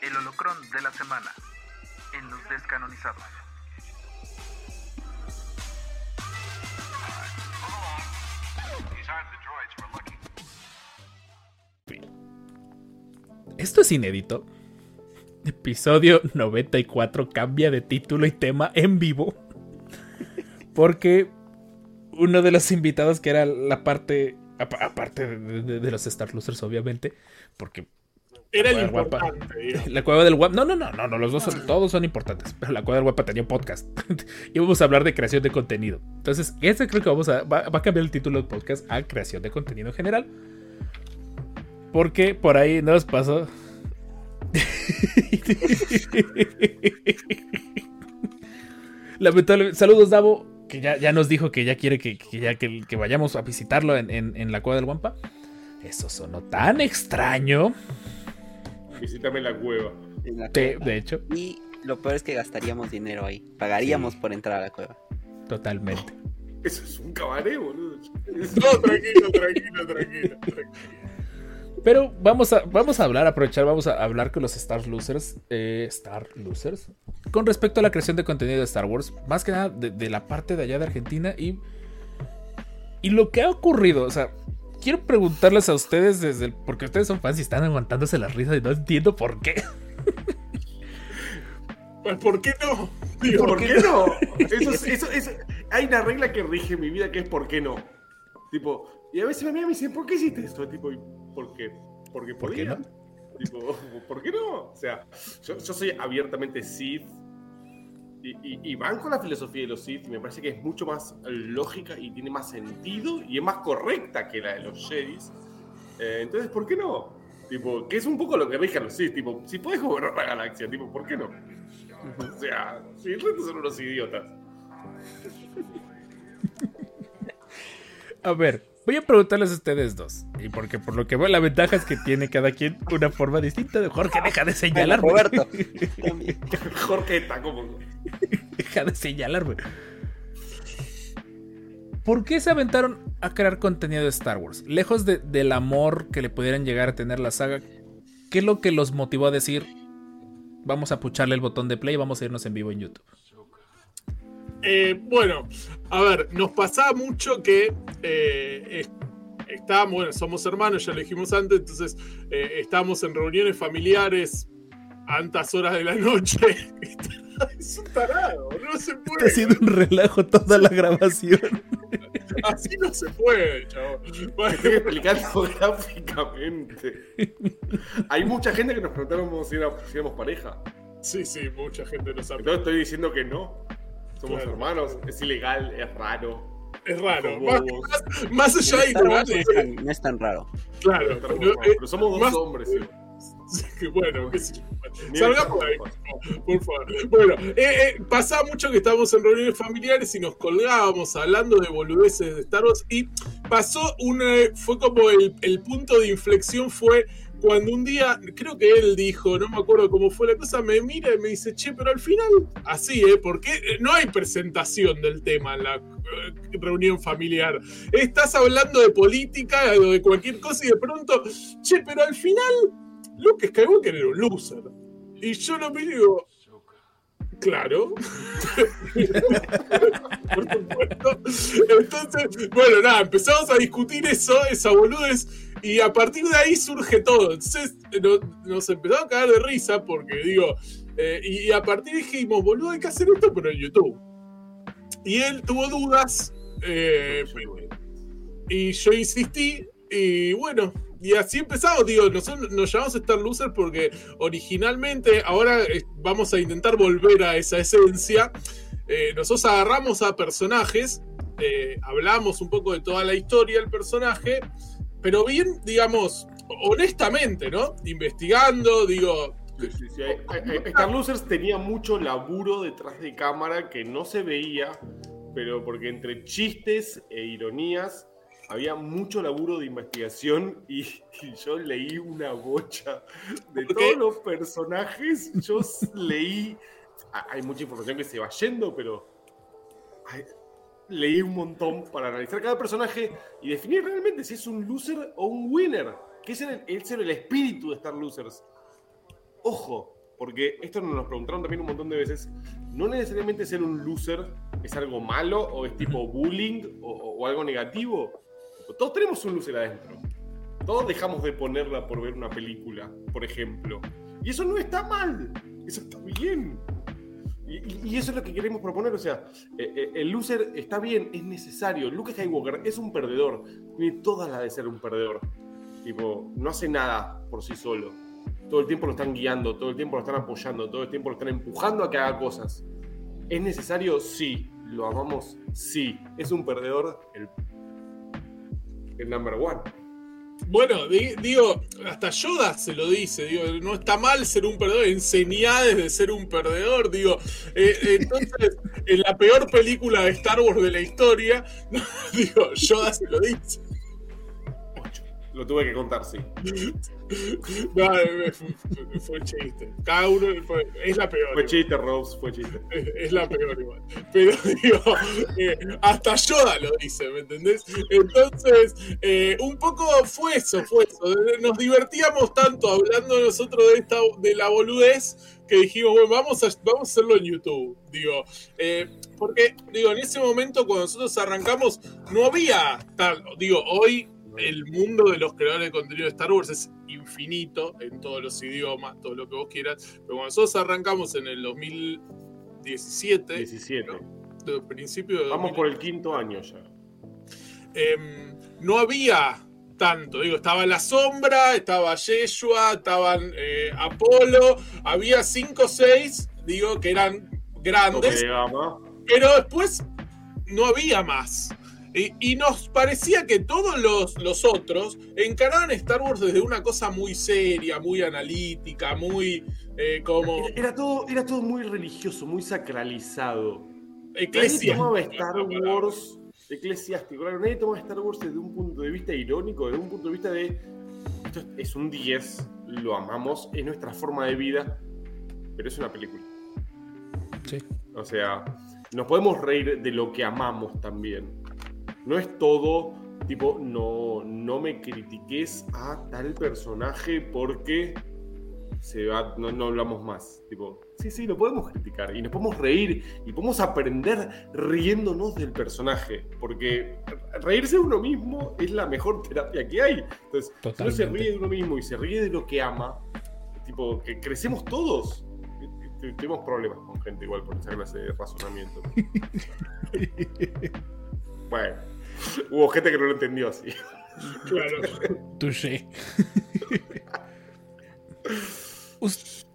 El holocrón de la semana en los descanonizados. Esto es inédito. Episodio 94 cambia de título y tema en vivo. Porque uno de los invitados que era la parte, aparte de, los Star Losers, obviamente, porque era el importante. La cueva del guapa. No, no, no, no, no, los dos son, todos son importantes. Pero la cueva del guapa tenía un podcast. y vamos a hablar de creación de contenido. Entonces, ese creo que vamos a. Va, va, a cambiar el título del podcast a creación de contenido en general. Porque por ahí nos pasó. Lamentablemente. Saludos, Davo. Que ya, ya, nos dijo que ya quiere que, que ya que, que, vayamos a visitarlo en, en, en la cueva del Guampa. Eso sonó tan extraño. Visítame la cueva. En la De, cueva. de hecho, Y lo peor es que gastaríamos dinero ahí. Pagaríamos Sí. por entrar a la cueva. totalmente. Eso es un cabaret, boludo. No, tranquilo, tranquilo, tranquilo, tranquilo. Pero vamos a, vamos a hablar, aprovechar, vamos a hablar con los Star Losers. eh, Star Losers. Con respecto a la creación de contenido de Star Wars. Más que nada de, de la parte de allá de Argentina. Y. Y lo que ha ocurrido. O sea. Quiero preguntarles a ustedes desde el. Porque ustedes son fans y están aguantándose las risas y no entiendo por qué. Pues, ¿por qué no? Digo, ¿Por qué no? Eso, es- eso, es- hay una regla que rige mi vida que es ¿por qué no? Tipo, y a veces me miran y me dicen, ¿por qué hiciste esto? Tipo, ¿y ¿por qué? Porque ¿Por qué no? Tipo, ¿por qué no? O sea, yo, yo soy abiertamente Sith y, y, y banco la filosofía de los Sith y me parece que es mucho más lógica y tiene más sentido y es más correcta que la de los Jedis. Eh, entonces, ¿por qué no? Tipo, que es un poco lo que rige a los Sith. Tipo, si puedes gobernar la galaxia, tipo, ¿por qué no? O sea, si el resto son unos idiotas. A ver, voy a preguntarles a ustedes dos. Y porque por lo que veo, la ventaja es que tiene cada quien una forma distinta. de Jorge, deja de señalarme. Roberto. también. Jorge está como. Deja de señalarme. ¿Por qué se aventaron a crear contenido de Star Wars? Lejos de- del amor que le pudieran llegar a tener la saga, ¿qué es lo que los motivó a decir? Vamos a pucharle el botón de play y vamos a irnos en vivo en YouTube. Eh, bueno, a ver, nos pasaba mucho que eh, es- estábamos, bueno, somos hermanos, ya lo dijimos antes, entonces eh, estábamos en reuniones familiares a altas horas de la noche. es un tarado, no se Está puede. haciendo un relajo toda la grabación. Así no se puede, chavo. Bueno, Estoy explicando gráficamente. Hay mucha gente que nos preguntaron si, era- si éramos pareja. sí, sí, mucha gente lo sabe. Entonces estoy diciendo que no. Somos Claro. hermanos, es ilegal, es raro. Es raro. Como Más, vos. más- más allá de no es tan- no es tan raro. claro. Pero, pero, eh, pero somos dos más- hombres, sí. Que bueno. Ni Salgamos de ahí, por favor. Bueno, eh, eh, pasaba mucho que estábamos en reuniones familiares y nos colgábamos hablando de boludeces de Star Wars y pasó una, fue como el, el punto de inflexión fue cuando un día, creo que él dijo, no me acuerdo cómo fue la cosa, me mira y me dice, che, pero al final, así, ¿eh? Porque no hay presentación del tema en la eh, reunión familiar. Estás hablando de política o de cualquier cosa y de pronto, che, pero al final Luke Skywalker era un loser. Y yo lo miro y digo, claro. Por supuesto. Entonces, bueno, nada, empezamos a discutir eso, esa boludez, y a partir de ahí surge todo. Entonces, no- nos empezamos a cagar de risa porque, digo, eh, y, a partir dijimos, boludo, hay que hacer esto, pero en YouTube. Y él tuvo dudas, eh, y yo insistí, y bueno, y así empezamos, digo, nosotros nos llamamos Star Loser porque originalmente, ahora eh, vamos a intentar volver a esa esencia. Eh, nosotros agarramos a personajes, eh, hablamos un poco de toda la historia del personaje, pero bien, digamos, honestamente, ¿no? Investigando, digo, Sí, Star Losers tenía mucho laburo detrás de cámara que no se veía, pero porque entre chistes e ironías había mucho laburo de investigación y, y yo leí una bocha de ¿Por todos los personajes. Yo leí. Hay mucha información que se va yendo, pero leí un montón para analizar cada personaje y definir realmente si es un loser o un winner. Que era el, era el espíritu de Star Losers. Ojo, porque esto nos lo preguntaron también un montón de veces. No necesariamente ser un loser es algo malo o es tipo bullying o- o algo negativo. Todos tenemos un loser adentro. Todos dejamos de ponerla por ver una película, por ejemplo. Y eso no está mal. Eso está bien. Y, y- eso es lo que queremos proponer. O sea, eh, eh, el loser está bien, es necesario. Luke Skywalker es un perdedor. Tiene toda la de ser un perdedor. Tipo, no hace nada por sí solo. Todo el tiempo lo están guiando, todo el tiempo lo están apoyando, todo el tiempo lo están empujando a que haga cosas. ¿Es necesario? Sí. ¿Lo amamos? Sí. ¿Es un perdedor? El, el number one. Bueno, di- digo, hasta Yoda se lo dice, digo, no está mal ser un perdedor, enseñá desde ser un perdedor, digo, eh, entonces, en la peor película de Star Wars de la historia, digo, Yoda se lo dice. Lo tuve que contar, sí. No, eh, fue, fue chiste. Cada uno fue- es la peor. Fue igual. chiste, Rose, fue chiste. Es, es la peor igual. Pero digo, eh, hasta Yoda lo dice, ¿me entendés? Entonces, eh, un poco fue eso, fue eso. Nos divertíamos tanto hablando nosotros de esta de la boludez que dijimos, bueno, vamos a, vamos a hacerlo en YouTube. Digo, eh, porque, digo, en ese momento cuando nosotros arrancamos, no había tal, digo, hoy el mundo de los creadores de contenido de Star Wars es infinito en todos los idiomas, todo lo que vos quieras. Pero cuando nosotros arrancamos en el 2017, 17. de principio de Vamos 2000, por el quinto año ya. em, no había tanto. Digo, estaba la sombra, estaba Yeshua, estaban eh, Apolo, había cinco o seis, digo, que eran grandes, pero después no había más. Y, y nos parecía que todos los, los otros encaraban Star Wars desde una cosa muy seria, muy analítica, muy eh, como Era, era todo, era todo muy religioso, muy sacralizado. Nadie eclesia. tomaba Star Wars eclesiástico. Claro, nadie tomaba Star Wars desde un punto de vista irónico, desde un punto de vista de. Esto es- es un 10, lo amamos, es nuestra forma de vida, pero es una película. Sí. O sea, nos podemos reír de lo que amamos también. No es todo tipo, no, no me critiques a tal personaje porque se va, no, no hablamos más. Tipo, sí, sí, lo podemos criticar y nos podemos reír y podemos aprender riéndonos del personaje. Porque reírse de uno mismo es la mejor terapia que hay. Entonces, si uno se ríe de uno mismo y se ríe de lo que ama, tipo, que crecemos todos. Tuvimos problemas con gente igual por esa clase de razonamiento. bueno, hubo gente que no lo entendió así. Claro. Touché. Us-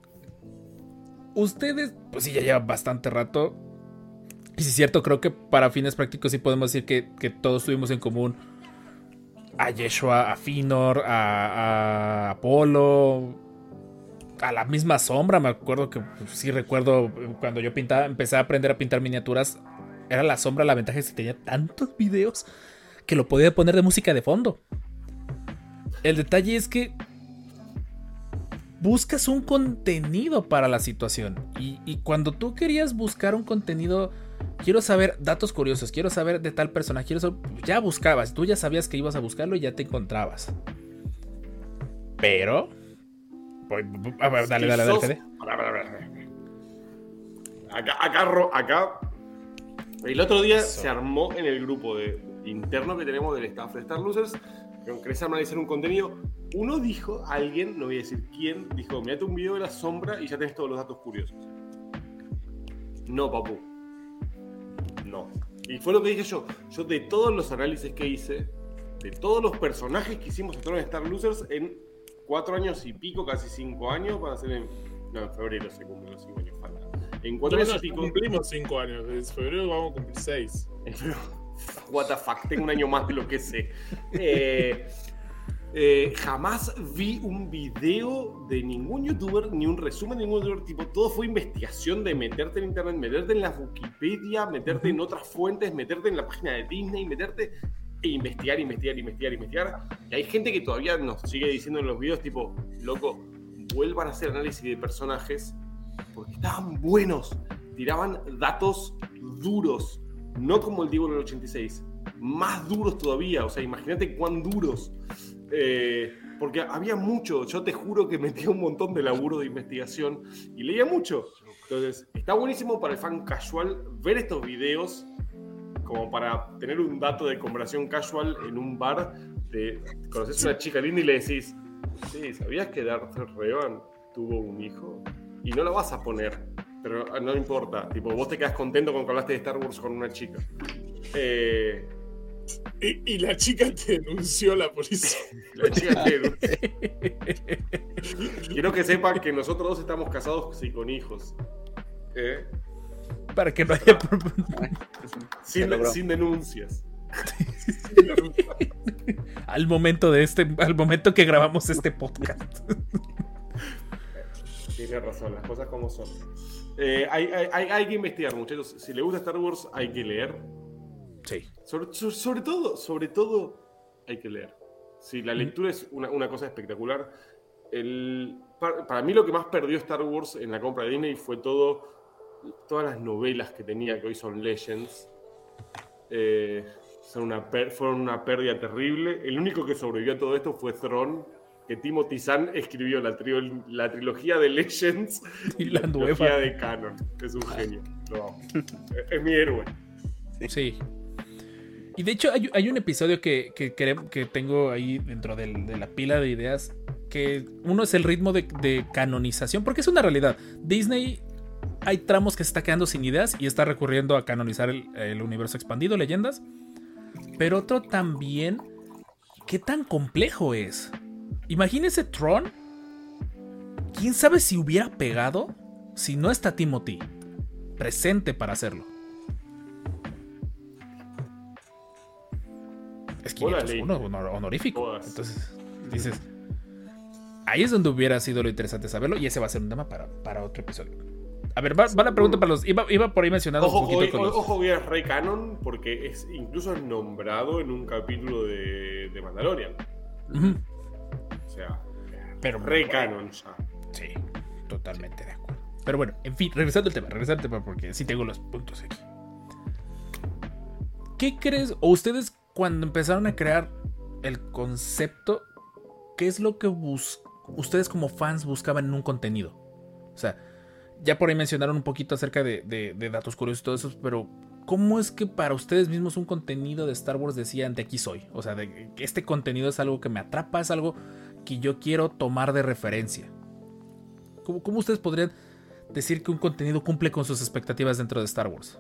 Ustedes, pues sí, ya llevan bastante rato. Y si es cierto, creo que para fines prácticos sí podemos decir que, que todos tuvimos en común a Yeshua, a Finor, a, a Apolo, a la misma sombra. Me acuerdo que pues, sí recuerdo cuando yo pintaba, empecé a aprender a pintar miniaturas. Era la sombra, la ventaja es que tenía tantos videos que lo podía poner de música de fondo. El detalle es que buscas un contenido para la situación. Y, y cuando tú querías buscar un contenido, quiero saber datos curiosos, quiero saber de tal persona, quiero saber, ya buscabas, tú ya sabías que ibas a buscarlo y ya te encontrabas. Pero... pues, a ver, dale, dale, dale, Fede. Pará. Acá, acá, acá. El otro día Eso. se armó en el grupo de, interno que tenemos del staff de Star Losers. Que analizar un contenido. Uno dijo, alguien, no voy a decir quién, dijo: Mirate un video de la sombra y ya tenés todos los datos curiosos. No, papu. No. Y fue lo que dije yo. Yo, de todos los análisis que hice, de todos los personajes que hicimos en Star Losers, en cuatro años y pico, casi cinco años, van a ser en. No, en febrero se cumplen los cinco años, falta. En cuatro años y cumplimos cinco años. En febrero vamos a cumplir seis. What the fuck, tengo un año más de lo que sé. Eh, eh, jamás vi un video de ningún youtuber, ni un resumen de ningún youtuber. Tipo, todo fue investigación de meterte en internet, meterte en la Wikipedia, meterte en otras fuentes, meterte en la página de Disney, meterte e investigar, investigar, investigar, investigar. Y hay gente que todavía nos sigue diciendo en los videos, tipo, loco, vuelvan a hacer análisis de personajes porque estaban buenos, tiraban datos duros no como el Diego del 86, más duros todavía, o sea, imagínate cuán duros. Eh, porque había mucho, yo te juro que metía un montón de laburo de investigación y leía mucho. Entonces, está buenísimo para el fan casual ver estos videos como para tener un dato de conversación casual en un bar. De, conoces a una chica linda y le decís, sí, ¿sabías que Darth Revan tuvo un hijo? Y no lo vas a poner, pero no importa. Tipo, vos te quedas contento con que hablaste de Star Wars con una chica. Eh, Y, y la chica te denunció la policía. la chica que- Quiero que sepan que nosotros dos estamos casados y con hijos. Eh, Para que no haya. Sin, sin denuncias. al momento de este. Al momento que grabamos este podcast. Tiene razón, las cosas como son. Eh, hay, hay- hay- que investigar, muchachos. Si le gusta Star Wars, hay que leer. Sí. Sobre, so- sobre todo, sobre todo, hay que leer. Si la lectura es una, una cosa espectacular. El, para, para mí lo que más perdió Star Wars en la compra de Disney fue todo, todas las novelas que tenía, que hoy son Legends. Eh, son una per- fueron una pérdida terrible. El único que sobrevivió a todo esto fue Thrawn, que Timothy Zahn escribió la, trilogía de Legends Y la trilogía de Canon. Es un genio. Lo amo. Es- mi héroe. Sí. Y de hecho hay, hay un episodio que, que, tengo ahí dentro del- de la pila de ideas, que uno es el ritmo de, de canonización, porque es una realidad. Disney hay tramos que se está quedando sin ideas y está recurriendo a canonizar el, el universo expandido, leyendas. Pero otro también, ¿qué tan complejo es? Imagínese Tron. ¿Quién sabe si hubiera pegado si no está Timothy presente para hacerlo? Es Vos la 501 honor- honorífico. Todas. Entonces, dices. Ahí es donde hubiera sido lo interesante saberlo. Y ese va a ser un tema para, para otro episodio. A ver, va, va la pregunta para los. Iba, iba por ahí mencionando Ojo, un poquito hoy- con los. ojo que es re canon porque es incluso nombrado en un capítulo de, de Mandalorian. O sea, Pero re canon ya. Sí, totalmente de acuerdo. Pero bueno, en fin, regresando al tema, regresando al tema porque sí tengo los puntos aquí. ¿Qué crees, o ustedes cuando empezaron a crear el concepto, qué es lo que bus ustedes como fans buscaban en un contenido? O sea, ya por ahí mencionaron un poquito acerca de, de- de datos curiosos y todo eso, pero ¿cómo es que para ustedes mismos un contenido de Star Wars decían de aquí soy? O sea, de este contenido es algo que me atrapa, es algo que yo quiero tomar de referencia. ¿Cómo, ustedes podrían decir que un contenido cumple con sus expectativas dentro de Star Wars?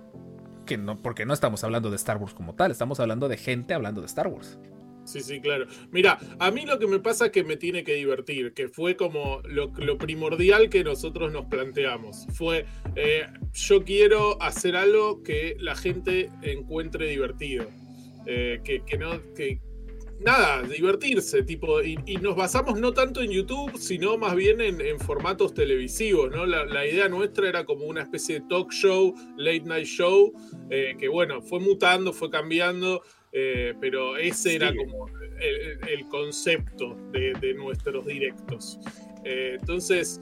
Que no, porque no estamos hablando de Star Wars como tal, estamos hablando de gente hablando de Star Wars. Sí, sí, claro. Mira, a mí lo que me pasa es que me tiene que divertir, que fue como lo, lo primordial que nosotros nos planteamos. Fue, eh, yo quiero hacer algo que la gente encuentre divertido. Eh, que, que no, que nada, divertirse, tipo, y, y nos basamos no tanto en YouTube, sino más bien en, en formatos televisivos, ¿no? La, la idea nuestra era como una especie de talk show, late night show, eh, que bueno, fue mutando, fue cambiando, eh, pero ese era como el, el concepto de, de nuestros directos. Eh, entonces,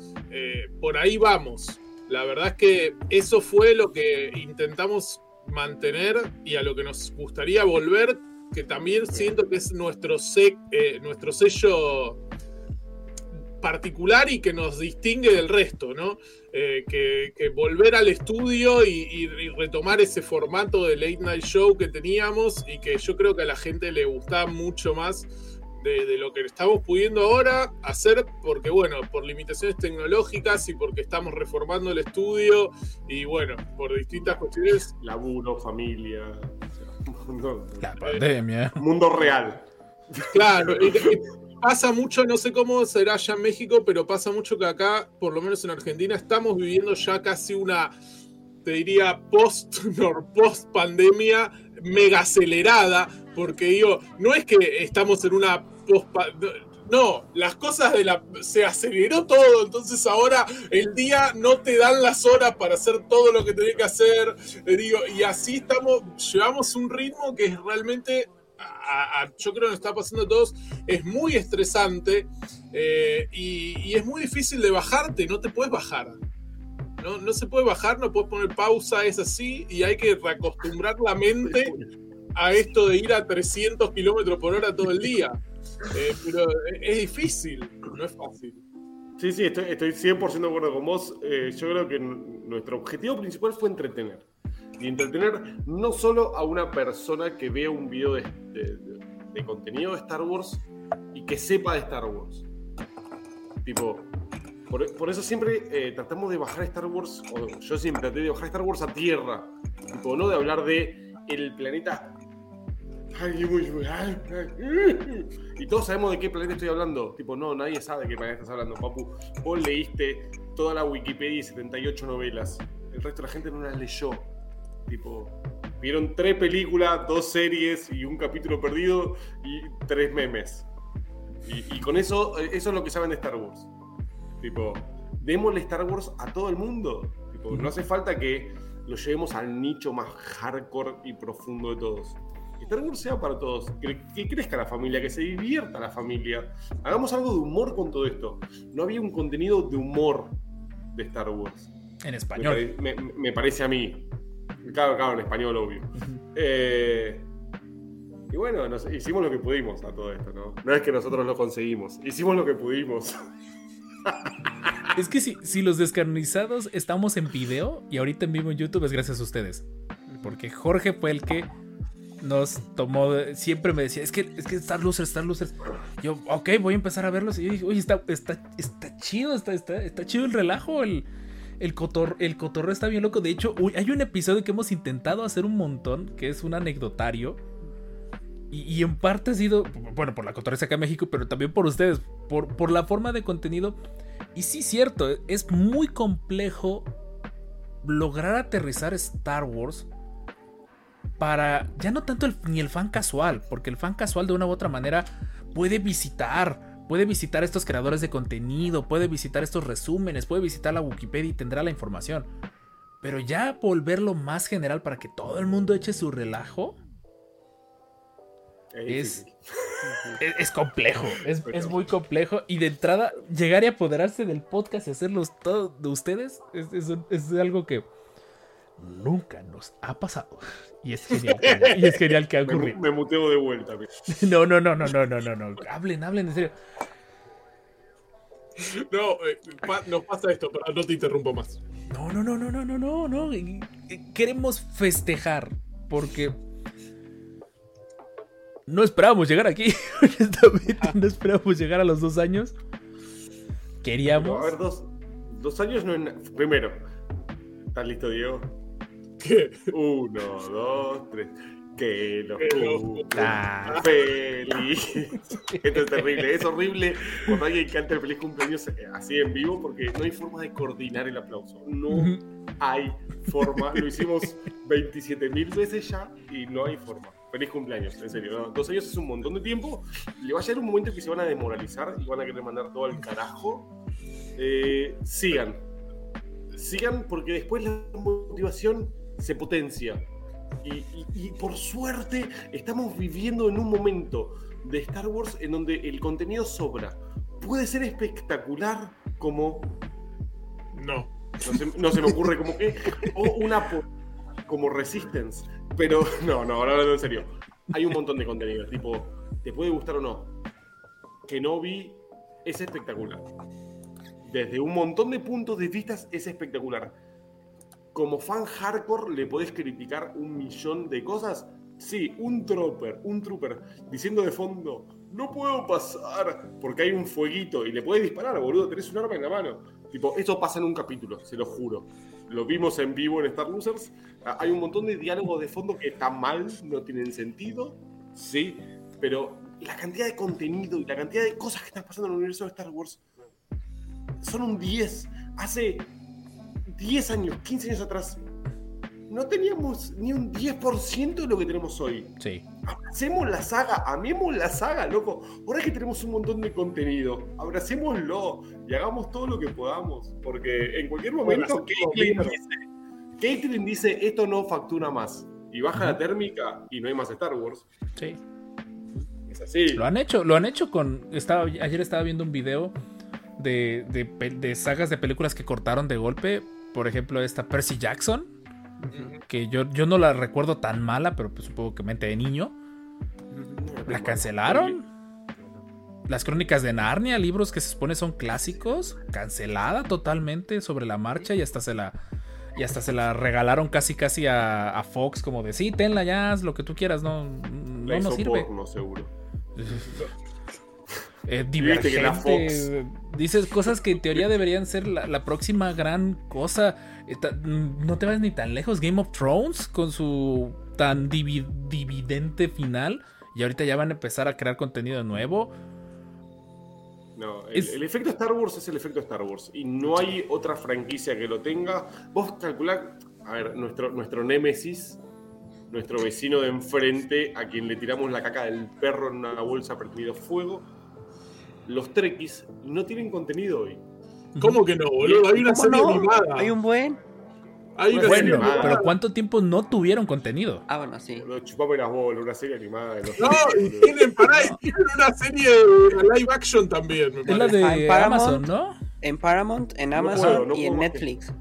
por ahí vamos. La verdad es que eso fue lo que intentamos mantener y a lo que nos gustaría volver, que también siento que es nuestro, se- eh, nuestro sello particular y que nos distingue del resto, ¿no? Eh, que, volver al estudio y retomar ese formato de late night show que teníamos y que yo creo que a la gente le gustaba mucho más de, de lo que estamos pudiendo ahora hacer, porque bueno, por limitaciones tecnológicas y porque estamos reformando el estudio y bueno, por distintas cuestiones. Laburo, familia. Mundo, La pandemia. mundo real. Claro, y- y pasa mucho, no sé cómo será allá en México, pero pasa mucho que acá, por lo menos en Argentina, estamos viviendo ya casi una, te diría, post, post pandemia mega acelerada, porque digo, no es que estamos en una post no, las cosas de la se aceleró todo, entonces ahora el día no te dan las horas para hacer todo lo que tenés que hacer, digo, y así estamos, llevamos un ritmo que es realmente a- a- yo creo que nos está pasando a todos, es muy estresante eh, y, y es muy difícil de bajarte, no te puedes bajar. No, no se puede bajar, no puedes poner pausa, es así, y hay que reacostumbrar la mente a esto de ir a 300 kilómetros por hora todo el día. Eh, pero es difícil, no es fácil. Sí, sí, estoy, estoy 100% de acuerdo con vos. Eh, yo creo que nuestro objetivo principal fue entretener. Y entretener no solo a una persona que vea un video de, contenido de Star Wars y que sepa de Star Wars. Tipo, por, eso siempre eh, tratamos de bajar Star Wars, o yo siempre traté de bajar Star Wars a tierra. Tipo, no de hablar de el planeta. Y todos sabemos de qué planeta estoy hablando. Tipo, no, nadie sabe de qué planeta estás hablando, papu. Vos leíste toda la Wikipedia y 78 novelas. El resto de la gente no las leyó. Tipo, vieron tres películas, dos series y un capítulo perdido y tres memes. Y, y con eso, eso es lo que saben de Star Wars. Tipo, démosle Star Wars a todo el mundo. Tipo, no hace falta que lo llevemos al nicho más hardcore y profundo de todos. Star Wars sea para todos, que, que crezca la familia, que se divierta la familia. Hagamos algo de humor con todo esto. No había un contenido de humor de Star Wars. En español. me- me parece a mí. Claro, claro, en español, obvio. Eh, y bueno, nos- hicimos lo que pudimos a todo esto, ¿no? No es que nosotros lo conseguimos, hicimos lo que pudimos. Es que si, si los descarnizados estamos en video y ahorita en vivo en YouTube es gracias a ustedes. Porque Jorge fue el que nos tomó. siempre me decía, es que, es que Star Losers, Star Losers. Yo, ok, voy a empezar a verlos. Y yo dije, oye, está, está, está chido, está, está, está chido el relajo. El, el, cotor, el cotorreo está bien loco. De hecho, hay un episodio que hemos intentado hacer un montón, que es un anecdotario. Y, y en parte ha sido, bueno, por la cotorreza acá en México, pero también por ustedes, por, por la forma de contenido. Y sí, cierto, es muy complejo lograr aterrizar Star Wars para ya no tanto el- ni el fan casual, porque el fan casual de una u otra manera puede visitar, puede visitar a estos creadores de contenido, puede visitar estos resúmenes, puede visitar la Wikipedia y tendrá la información. Pero ya volverlo más general para que todo el mundo eche su relajo Es- es, es complejo, es, es muy complejo. Y de entrada, llegar y apoderarse del podcast y hacerlos todos de ustedes es, es algo que nunca nos ha pasado. Y es genial. que- y es genial que ha ocurrido. me muteo de vuelta. mira. No, no, no, no, no, no, no, no. Hablen, hablen, en serio. No, eh, pa- nos pasa esto, pero no te interrumpo más. No, no, no, no, no, no, no, no. Queremos festejar porque no esperábamos llegar aquí. Honestamente, no esperábamos llegar a los dos años. Pero, Queríamos. a ver, dos, dos años no Primero, ¿estás listo, Diego? ¿Qué? Uno, dos, tres. Que los Que Ah. feliz. Esto es terrible. Es horrible cuando alguien canta el feliz cumpleaños eh, así en vivo porque no hay forma de coordinar el aplauso. No hay forma. Lo hicimos 27 mil veces ya y no hay forma. Feliz cumpleaños, en serio. ¿no? Dos años es un montón de tiempo. Le va a llegar un momento que se van a desmoralizar y van a querer mandar todo al carajo. Eh, sigan. Sigan porque después la motivación se potencia. Y, y- y por suerte estamos viviendo en un momento de Star Wars en donde el contenido sobra. Puede ser espectacular como No. no se, no se me ocurre como que. O una como Resistance. Pero no, no, ahora hablando en serio. Hay un montón de contenido. Tipo, te puede gustar o no. Kenobi es espectacular. Desde un montón de puntos de vista es espectacular. Como fan hardcore le podés criticar un millón de cosas. Sí, un trooper, un trooper diciendo de fondo, no puedo pasar porque hay un fueguito y le podés disparar, boludo, tenés un arma en la mano. Tipo, eso pasa en un capítulo, se lo juro. Lo vimos en vivo en Star Losers. Ah, Hay un montón de diálogos de fondo que están mal, no tienen sentido, sí, pero la cantidad de contenido y la cantidad de cosas que están pasando en el universo de Star Wars son un 10. Hace 10 años, 15 años atrás, no teníamos ni un 10% de lo que tenemos hoy. Sí. Abracemos la saga, amemos la saga, loco. Ahora que tenemos un montón de contenido, abracémoslo y hagamos todo lo que podamos. Porque en cualquier momento Caitlyn dice, dice, esto no factura más. Y baja la térmica y no hay más Star Wars. Sí. Es así. Lo han hecho, lo han hecho con. Estaba, ayer estaba viendo un video de, de, de sagas de películas que cortaron de golpe. Por ejemplo, esta Percy Jackson, que yo, yo no la recuerdo tan mala, pero pues supongo que mente de niño. ¿La cancelaron? Las crónicas de Narnia, libros que se supone son clásicos, cancelada totalmente sobre la marcha y hasta se la y hasta se la regalaron casi casi a, a Fox como de sí, tenla ya, haz lo que tú quieras, no, no nos sirve. porno, seguro. Eh, divergente. Dices cosas que en teoría deberían ser la, la próxima gran cosa. Eh, ta- No te vas ni tan lejos. Game of Thrones con su tan divi- dividente final. Y ahorita ya van a empezar a crear contenido nuevo. No, el, Es- el efecto Star Wars es el efecto Star Wars. Y no hay otra franquicia que lo tenga. Vos calculá, a ver, nuestro, nuestro némesis, nuestro vecino de enfrente, a quien le tiramos la caca del perro en una bolsa prendido fuego. Los Trekkies no tienen contenido hoy. ¿Cómo que no, boludo? Hay una ¿Cómo serie no? animada. Hay un buen. Hay una Bueno, serie animada. pero ¿cuánto tiempo no tuvieron contenido? Ah, bueno, sí. Lo chupame las bolas, una serie animada los No, y tienen, pará, y tienen una serie de live action también, me Es la de en Paramount. Amazon, ¿no? En Paramount, en No Amazon puedo, no y en que- Netflix.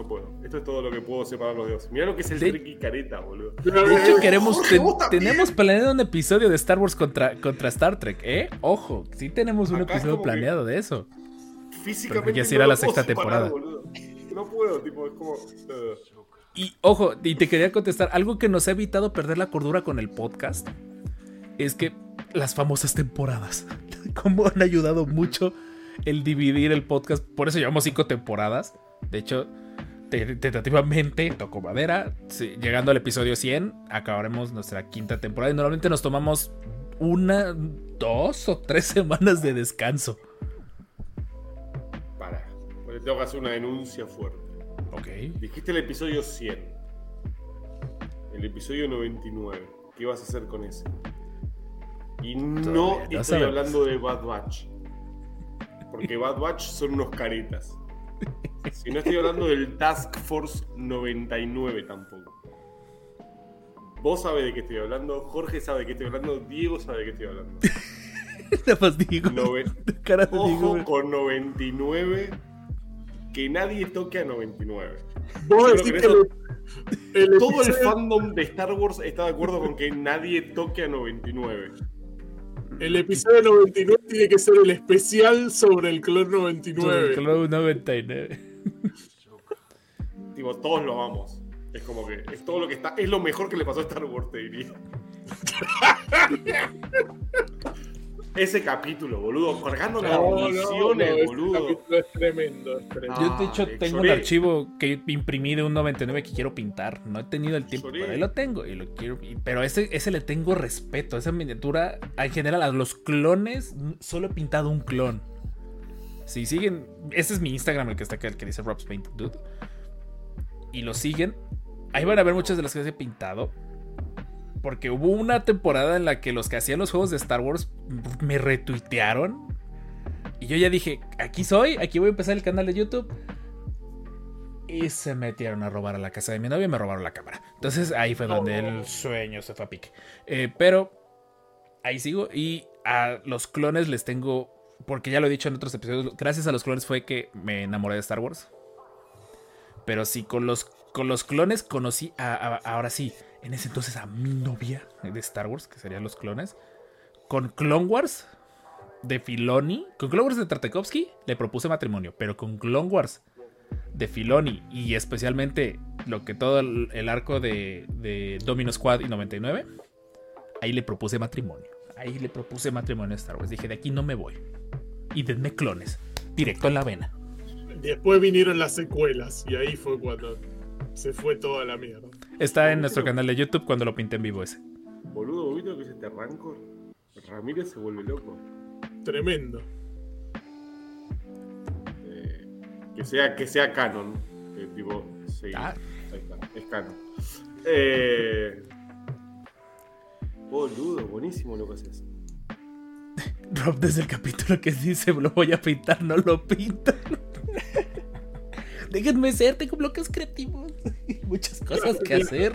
No puedo. Esto es todo lo que puedo separar los dedos. Mirá lo que es el De- Trekkie careta, boludo. De hecho, queremos. Jorge, ten- vos también. tenemos planeado un episodio de Star Wars contra, contra Star Trek, ¿eh? Ojo, sí tenemos un Acá episodio como planeado de eso. Físicamente. Pero ya se no irá lo la sexta separar, temporada. boludo. No puedo, tipo, es como. uh. Y ojo, y te quería contestar, algo que nos ha evitado perder la cordura con el podcast es que las famosas temporadas, cómo han ayudado mucho el dividir el podcast, por eso llevamos cinco temporadas, de hecho, tentativamente, toco madera, sí, llegando al episodio 100, acabaremos nuestra quinta temporada y normalmente nos tomamos una, dos o tres semanas de descanso. Para. Porque tengo que hacer una denuncia fuerte. Ok. Dijiste el episodio 100. El episodio 99. ¿Qué vas a hacer con ese? Y no no estoy sabemos. hablando de Bad Batch. Porque Bad Batch son unos caretas. Si no estoy hablando del Task Force 99 tampoco. Vos sabés de qué estoy hablando, Jorge sabe de qué estoy hablando, Diego sabe de qué estoy hablando. Nada más digo. Nove- cara de Diego, Ojo con 99. Que nadie toque a 99. Vos decís creo que que el, el Todo el fandom de Star Wars está de acuerdo con que nadie toque a 99. El episodio 99 tiene que ser el especial sobre el clon 99. Cloud 99. Tipo, todos lo amamos. Es como que es todo lo que está. Es lo mejor que le pasó a Star Wars, te diría. Ese capítulo, boludo, cargando las No, no, municiones, no, boludo. capítulo es tremendo, es tremendo. Yo de hecho Ah, tengo un archivo que imprimí de un 99 que quiero pintar. No he tenido el tiempo, pero ahí lo tengo y lo quiero. y- Pero ese, ese le tengo respeto. Esa miniatura, en general, a los clones, solo he pintado un clon. Si siguen, ese es mi Instagram, el que está acá, el que dice Rob's Painted Dude. Y lo siguen. Ahí van a ver muchas de las que he pintado. Porque hubo una temporada en la que los que hacían los juegos de Star Wars me retuitearon. Y yo ya dije, aquí soy, aquí voy a empezar el canal de YouTube. Y se metieron a robar a la casa de mi novia y me robaron la cámara. Entonces ahí fue donde el sueño se fue a pique. Eh, pero ahí sigo y a los clones les tengo, porque ya lo he dicho en otros episodios, gracias a los clones fue que me enamoré de Star Wars. Pero sí, con los, con los clones conocí a, a- ahora sí, en ese entonces a mi novia de Star Wars, que serían los clones. Con Clone Wars de Filoni, con Clone Wars de Tartakovsky le propuse matrimonio, pero con Clone Wars de Filoni y especialmente lo que todo el, arco de, de Domino Squad y 99, ahí le propuse matrimonio. Ahí le propuse matrimonio a Star Wars. Dije, de aquí no me voy. Y denme clones, directo en la vena. Después vinieron las secuelas y ahí fue cuando se fue toda la mierda. Está en nuestro canal de YouTube cuando lo pinté en vivo ese. Boludo, ¿viste que es este Rancor? Ramírez se vuelve loco. Tremendo. Eh, que sea, que sea canon. Eh, tipo, sí, Ah. ahí está, es canon. Eh, boludo, buenísimo lo que haces. Rob desde el capítulo que dice lo voy a pintar, no lo pinta. Déjenme ser, tengo bloques creativos. Muchas cosas que hacer.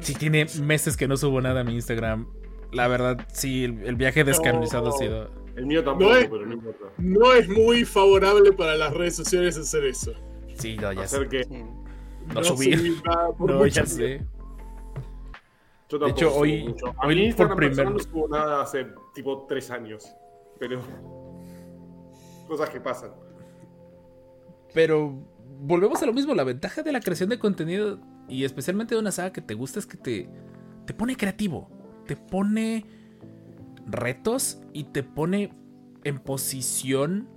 Si tiene meses que no subo nada a mi Instagram. La verdad, sí, el, viaje descanonizado ha sido. El mío tampoco, No es- pero no importa. No es muy favorable para las redes sociales hacer eso. Sí, no, ya sé. Hacer que Sí. No subir. nada por No, ya tiempo. sé. yo De hecho, hoy- mucho. A hoy mi por Instagram primer- no subo nada hace tipo tres años. Pero. Cosas que pasan. Pero volvemos a lo mismo. La ventaja de la creación de contenido y especialmente de una saga que te gusta es que te, te pone creativo. Te pone retos y te pone en posición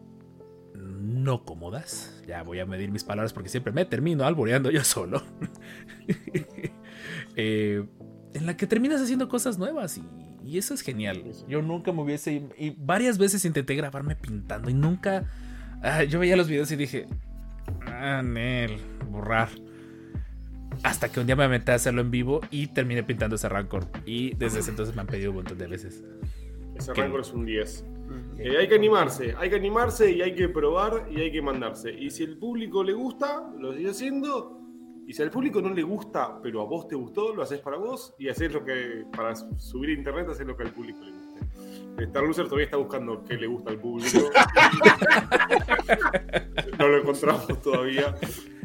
no cómodas. Ya voy a medir mis palabras porque siempre me termino alboreando yo solo. Eh, en la que terminas haciendo cosas nuevas y, y eso es genial. Yo nunca me hubiese... Y varias veces intenté grabarme pintando y nunca... ah, yo veía los videos y dije... Ah, Nel, borrar. Hasta que un día me aventé a hacerlo en vivo y terminé pintando ese Rancor. Y desde ese entonces me han pedido un montón de veces. Ese ¿Qué? Rancor es un 10. Mm. Eh, hay que animarse, hay que animarse y hay que probar y hay que mandarse. Y si el público le gusta, lo sigue haciendo. Y si al público no le gusta, pero a vos te gustó, lo haces para vos y haces lo que, para subir a internet, haces lo que al público le guste. Star Loser todavía está buscando qué le gusta al público. no lo encontramos todavía,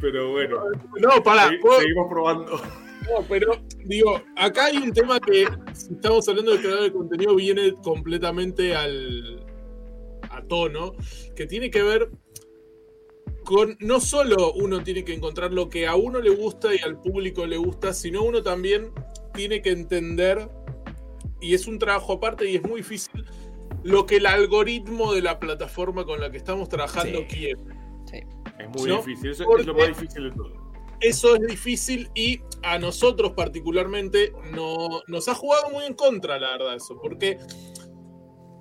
pero bueno, No, para. segui- seguimos probando. No, pero digo, acá hay un tema que, si estamos hablando de creador de contenido, viene completamente al a tono, que tiene que ver con no solo uno tiene que encontrar lo que a uno le gusta y al público le gusta, sino uno también tiene que entender, y es un trabajo aparte y es muy difícil, lo que el algoritmo de la plataforma con la que estamos trabajando Sí. quiere. Es muy ¿No? difícil, eso Porque- es lo más difícil de todo. eso es difícil y a nosotros particularmente no, nos ha jugado muy en contra, la verdad, eso, porque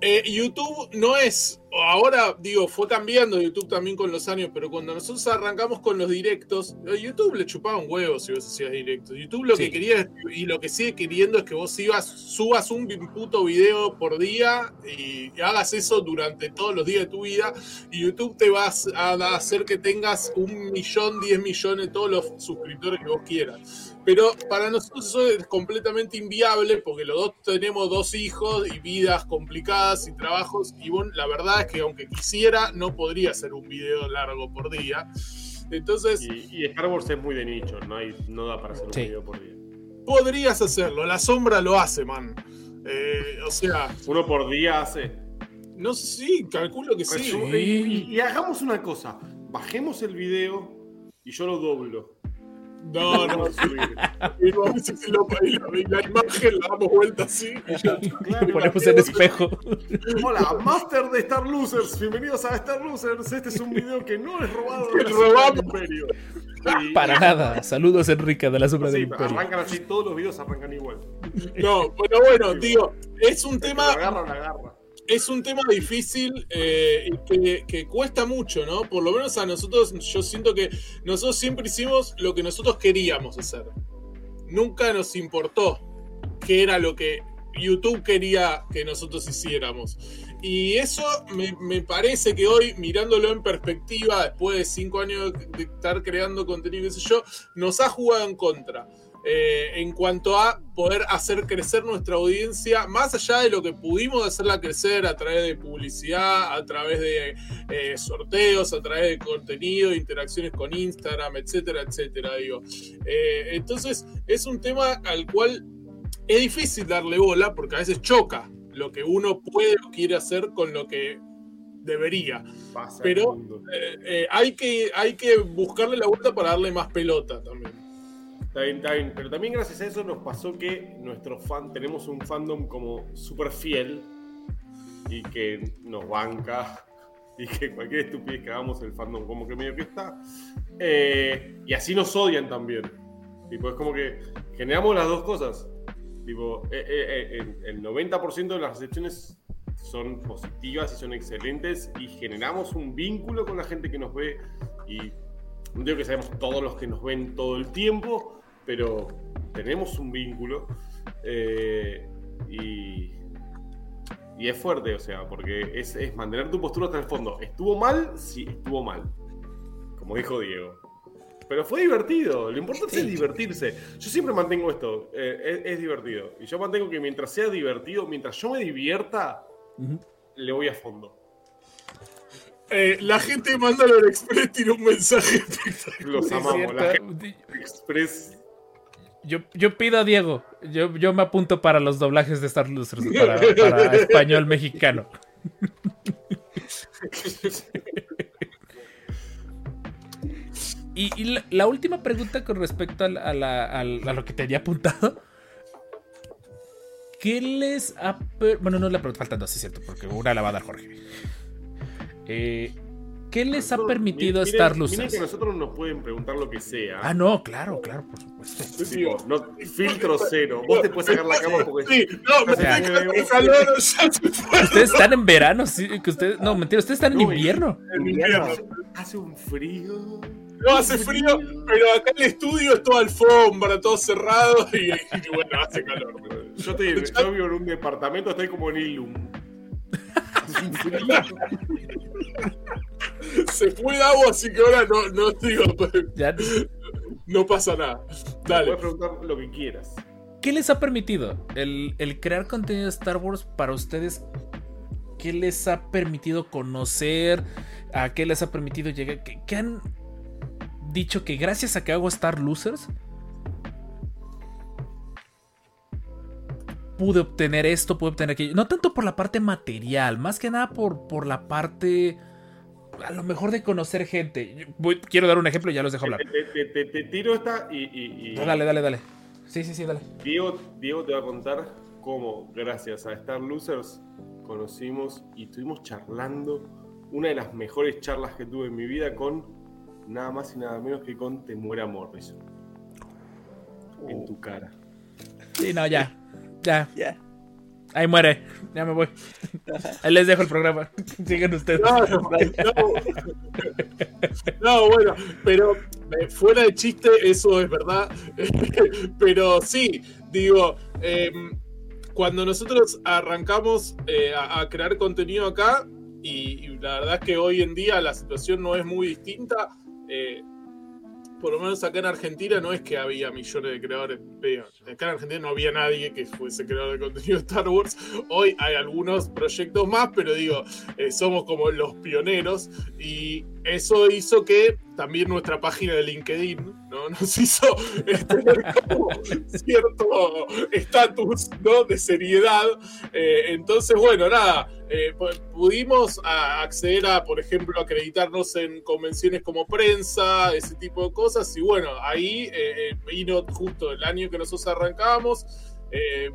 eh, YouTube no es, ahora digo, fue cambiando YouTube también con los años, pero cuando nosotros arrancamos con los directos, YouTube le chupaba un huevo si vos hacías directos. YouTube lo Sí. que quería y lo que sigue queriendo es que vos ibas, subas un puto video por día y hagas eso durante todos los días de tu vida y YouTube te va a hacer que tengas un millón, diez millones, todos los suscriptores que vos quieras. Pero para nosotros eso es completamente inviable porque los dos tenemos dos hijos y vidas complicadas y trabajos y bueno, la verdad es que aunque quisiera no podría hacer un video largo por día. Entonces Y, y Star Wars es muy de nicho, no, hay, no da para hacer un Sí. video por día. podrías hacerlo, la sombra lo hace, man. Eh, o sea, Uno por día hace. no sé si, calculo que Pues sí. y, y- y hagamos una cosa, bajemos el video y yo lo doblo. No, no, Vamos a subir. y lo- y lo- y la, y la imagen la damos vuelta así. Claro, Ponemos el espejo. Hola, Master de Star Losers, bienvenidos a Star Losers. Este es un video que no es robado del Imperio. Y- Para nada. Saludos, Enrique, de la sombra Sí, del imperio. arrancan así, todos los videos arrancan igual. No, pero bueno, digo, es un que tema. La agarra, la agarra. Es un tema difícil eh, que, cuesta mucho, ¿no? Por lo menos a nosotros, yo siento que nosotros siempre hicimos lo que nosotros queríamos hacer. Nunca nos importó qué era lo que YouTube quería que nosotros hiciéramos. Y eso me, me parece que hoy, mirándolo en perspectiva, después de cinco años de estar creando contenido, qué sé yo, nos ha jugado en contra eh, en cuanto a poder hacer crecer nuestra audiencia, más allá de lo que pudimos hacerla crecer a través de publicidad, a través de eh, sorteos, a través de contenido, interacciones con Instagram, etcétera, etcétera, digo. Eh, entonces, es un tema al cual es difícil darle bola porque a veces choca lo que uno puede o quiere hacer con lo que debería. Pasa Pero- hay, que, hay que buscarle la vuelta para darle más pelota también. Está bien, está bien. Pero también gracias a eso nos pasó que nuestro fan, tenemos un fandom como súper fiel y que nos banca y que cualquier estupidez que hagamos el fandom como que medio que está. Eh, y así nos odian también. Tipo, es como que generamos las dos cosas. Tipo, eh, eh, eh, el 90% de las recepciones son positivas y son excelentes y generamos un vínculo con la gente que nos ve y no digo que sabemos todos los que nos ven todo el tiempo, pero tenemos un vínculo eh, y, y es fuerte, o sea, porque es, es mantener tu postura hasta el fondo. ¿Estuvo mal? Sí, estuvo mal. Como dijo Diego. Pero fue divertido, lo importante es divertirse. Yo siempre mantengo esto, eh, es, es divertido. Y yo mantengo que mientras sea divertido, mientras yo me divierta, le voy a fondo. Eh, la gente de Mandalore Express tiene un mensaje espectacular. Los amamos. La gente de Express. Yo, yo pido a Diego. Yo, yo me apunto para los doblajes de Star Losers para, español mexicano. Y, la, última pregunta con respecto a, lo que tenía apuntado. ¿Qué les ha... Bueno, no la pregunta, faltan dos, sí es cierto, porque una la va a dar Jorge. Eh, ¿Qué les ha Nosotros- permitido miren- Star miren Losers? que nosotros nos pueden preguntar lo que sea. Ah, no, claro, claro, por supuesto. Tipo, no, filtro cero. Vos te puedes sacar la cama porque. Sí, no, O sea, calor, Ustedes están en verano, sí, que ustedes... No, mentira, ustedes están en No, invierno. el invierno. Hace un frío. No hace frío, pero acá el estudio es todo alfombra, todo cerrado y, y bueno, hace calor. Yo, estoy, yo vivo en un departamento, estoy como en Ilum. Se fue agua, así que ahora no, no digo, Ya- no pasa nada. Dale. Puedes preguntar lo que quieras. ¿Qué les ha permitido el, el crear contenido de Star Wars para ustedes? ¿Qué les ha permitido conocer? ¿A qué les ha permitido llegar? ¿Qué, qué han dicho que gracias a que hago Star Losers pude obtener esto, pude obtener aquello? No tanto por la parte material, más que nada por, por la parte a lo mejor de conocer gente. Voy- quiero dar un ejemplo y ya los dejo hablar. Te, te- te- te tiro esta y, y- y- No, dale, dale, dale. Sí, sí, sí, dale. Diego, Diego te va a contar cómo, gracias a Star Losers, conocimos y estuvimos charlando una de las mejores charlas que tuve en mi vida con nada más y nada menos que con Temuera Morrison. En tu cara. Sí, no, ya. Ya. Ya. Ahí muere. Ya me voy. Ahí les dejo el programa. Sigan ustedes. No, no, no. No, bueno, pero eh, fuera de chiste, eso es verdad. pero sí, digo, em, cuando nosotros arrancamos eh, a, a crear contenido acá, y, y la verdad es que hoy en día la situación no es muy distinta. eh, por lo menos acá en Argentina no es que había millones de creadores. Acá en Argentina no había nadie que fuese creador de contenido de Star Wars. Hoy hay algunos proyectos más, pero digo, eh, somos como los pioneros y eso hizo que también nuestra página de LinkedIn ¿no? nos hizo tener como cierto estatus ¿no? de seriedad. Eh, entonces, bueno, nada, eh, pu- pudimos acceder a, por ejemplo, acreditarnos en convenciones como prensa, ese tipo de cosas y bueno, ahí eh, eh, vino justo el año que nosotros arrancábamos.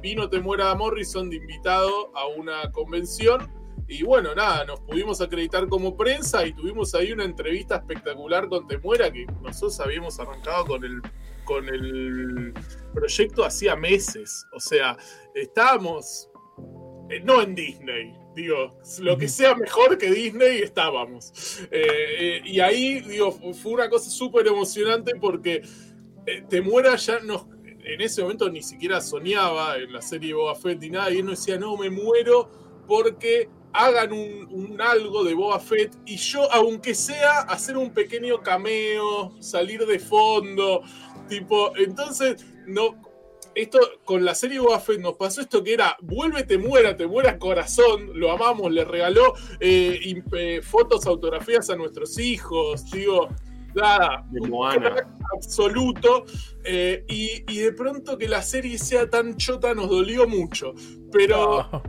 vino Temuera Morrison de invitado a una convención y bueno, nada, nos pudimos acreditar como prensa y tuvimos ahí una entrevista espectacular con Temuera que nosotros habíamos arrancado con el, con el proyecto hacía meses. O sea, estábamos no en Disney. Digo, lo que sea mejor que Disney estábamos. Eh, eh, y ahí, digo, fu- fue una cosa súper emocionante porque eh, Temuera ya nos, en ese momento ni siquiera soñaba en la serie Boba Fett ni nada, y él nos decía, no, me muero porque hagan un, un algo de Boba Fett y yo, aunque sea hacer un pequeño cameo, salir de fondo, tipo, entonces, no, esto con la serie Boba Fett nos pasó esto que era vuelve te muera, te muera corazón, lo amamos, le regaló eh, eh, fotos, autografías a nuestros hijos, digo, nada, De Moana. absoluto eh, y, y de pronto que la serie sea tan chota nos dolió mucho, pero...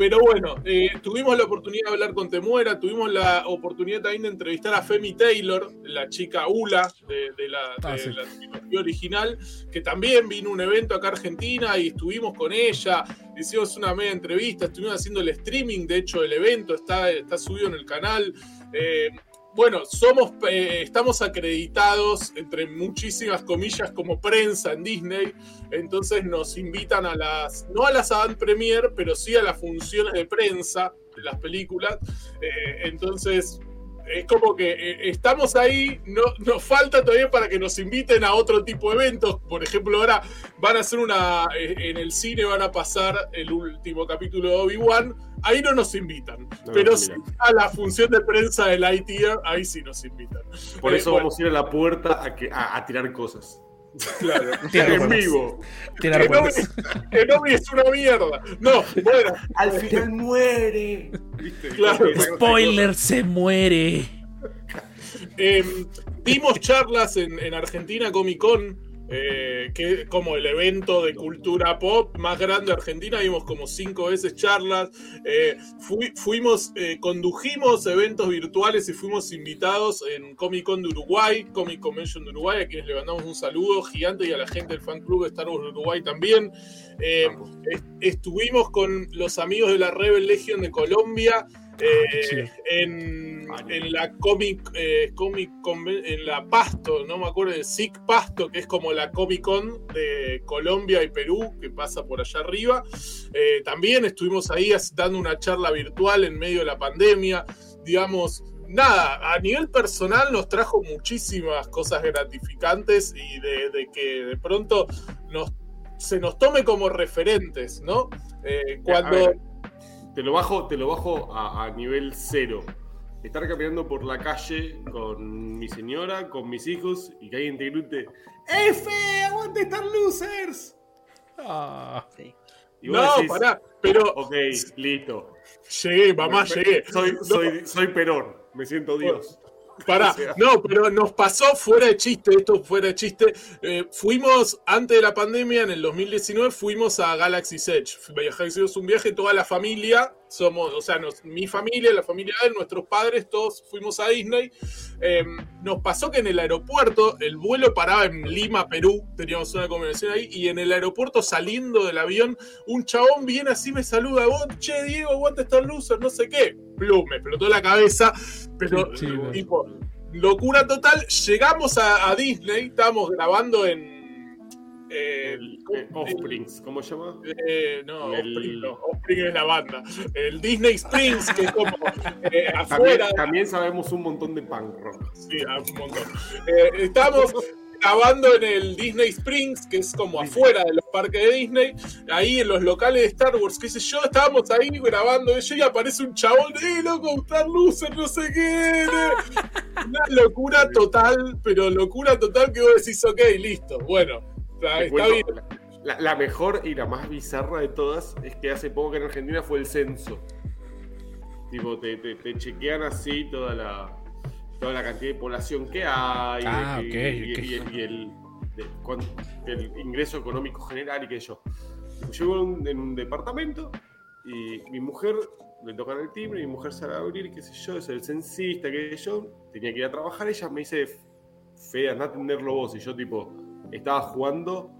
Pero bueno, eh, tuvimos la oportunidad de hablar con Temuera, tuvimos la oportunidad también de entrevistar a Femi Taylor, la chica Ula de, de la, Ah, de sí. la trilogía original, que también vino a un evento acá a Argentina y estuvimos con ella, hicimos una media entrevista, estuvimos haciendo el streaming, de hecho el evento está, está subido en el canal. Eh, bueno, somos, eh, estamos acreditados, entre muchísimas comillas, como prensa en Disney. Entonces nos invitan a las, no a las avant premier, pero sí a las funciones de prensa de las películas. Eh, entonces es como que eh, estamos ahí, no, nos falta todavía para que nos inviten a otro tipo de eventos. Por ejemplo, ahora van a hacer una, en el cine van a pasar el último capítulo de Obi-Wan. Ahí no nos invitan, No pero nos sí a la función de prensa del Lightyear, ahí sí nos invitan. Por Eh, eso bueno. vamos a ir a la puerta a, que, a, a tirar cosas. Claro. En vivo. Que no es una mierda. No, bueno, Al final muere. ¿Viste? Claro. Spoiler, se muere. Eh, dimos charlas en, en Argentina Comic Con, eh, que como el evento de cultura pop más grande de Argentina, dimos como cinco veces charlas. Eh, fui- fuimos, eh, condujimos eventos virtuales y fuimos invitados en Comic Con de Uruguay, Comic Convention de Uruguay, a quienes le mandamos un saludo gigante y a la gente del fan club de Star Wars de Uruguay también. Eh, est- estuvimos con los amigos de la Rebel Legion de Colombia. Eh, en, en la Comic, eh, Comic en la Pasto, no me acuerdo de SIC Pasto, que es como la Comic Con de Colombia y Perú, que pasa por allá arriba. Eh, también estuvimos ahí dando una charla virtual en medio de la pandemia. Digamos, nada, a nivel personal nos trajo muchísimas cosas gratificantes y de, de que de pronto nos, se nos tome como referentes, ¿no? Eh, cuando. Te lo bajo, te lo bajo a, a nivel cero. Estar caminando por la calle con mi señora, con mis hijos y que alguien te grite ¡F! ¡Aguante Star Losers! Ah, Sí. Y vos no, decís, pará, pero Ok, listo. llegué, mamá, llegué. Soy, No. soy, soy Perón, me siento Dios. Pará, no, pero nos pasó fuera de chiste, esto fuera de chiste. Eh, fuimos, antes de la pandemia, en el 2019, fuimos a Galaxy's Edge. Viajar- Hicimos un viaje, toda la familia, somos, o sea, nos- mi familia, la familia de él, nuestros padres, todos fuimos a Disney. Eh, nos pasó que en el aeropuerto, el vuelo paraba en Lima, Perú, teníamos una conversación ahí, y en el aeropuerto, saliendo del avión, un chabón viene así, me saluda, vos, che, Diego, aguanta estar loser, no sé qué. Plum, me explotó la cabeza, pero Sí, tipo, locura total. Llegamos a, a Disney, estábamos grabando en. Eh, El, el Offsprings, ¿cómo se llama? eh, no, El- Offspring no, Offspring es la banda. El Disney Springs, que es como eh, afuera. también sabemos un montón de punk rock. Sí, ah, un montón. Eh, estamos grabando en el Disney Springs, que es como afuera de los parques de Disney, ahí en los locales de Star Wars, qué sé yo, estábamos ahí grabando eso y aparece un chabón, ¡eh, loco, Star Loser, no sé qué! eh". Una locura total, pero locura total que vos decís, ok, listo, bueno, está, bien. La, la mejor y la más bizarra de todas es que hace poco que en Argentina fue el censo. Tipo, te, te- te chequean así toda la, toda la cantidad de población que hay. Ah, de y, el, de cuán- el ingreso económico general y qué yo. Vivo en un, en un departamento y mi mujer le tocan el timbre, mi mujer sale a abrir, qué sé yo, es el censista, qué sé yo. Tenía que ir a trabajar, ella me dice, Fede, anda a atenderlo vos. Y yo, tipo, estaba jugando,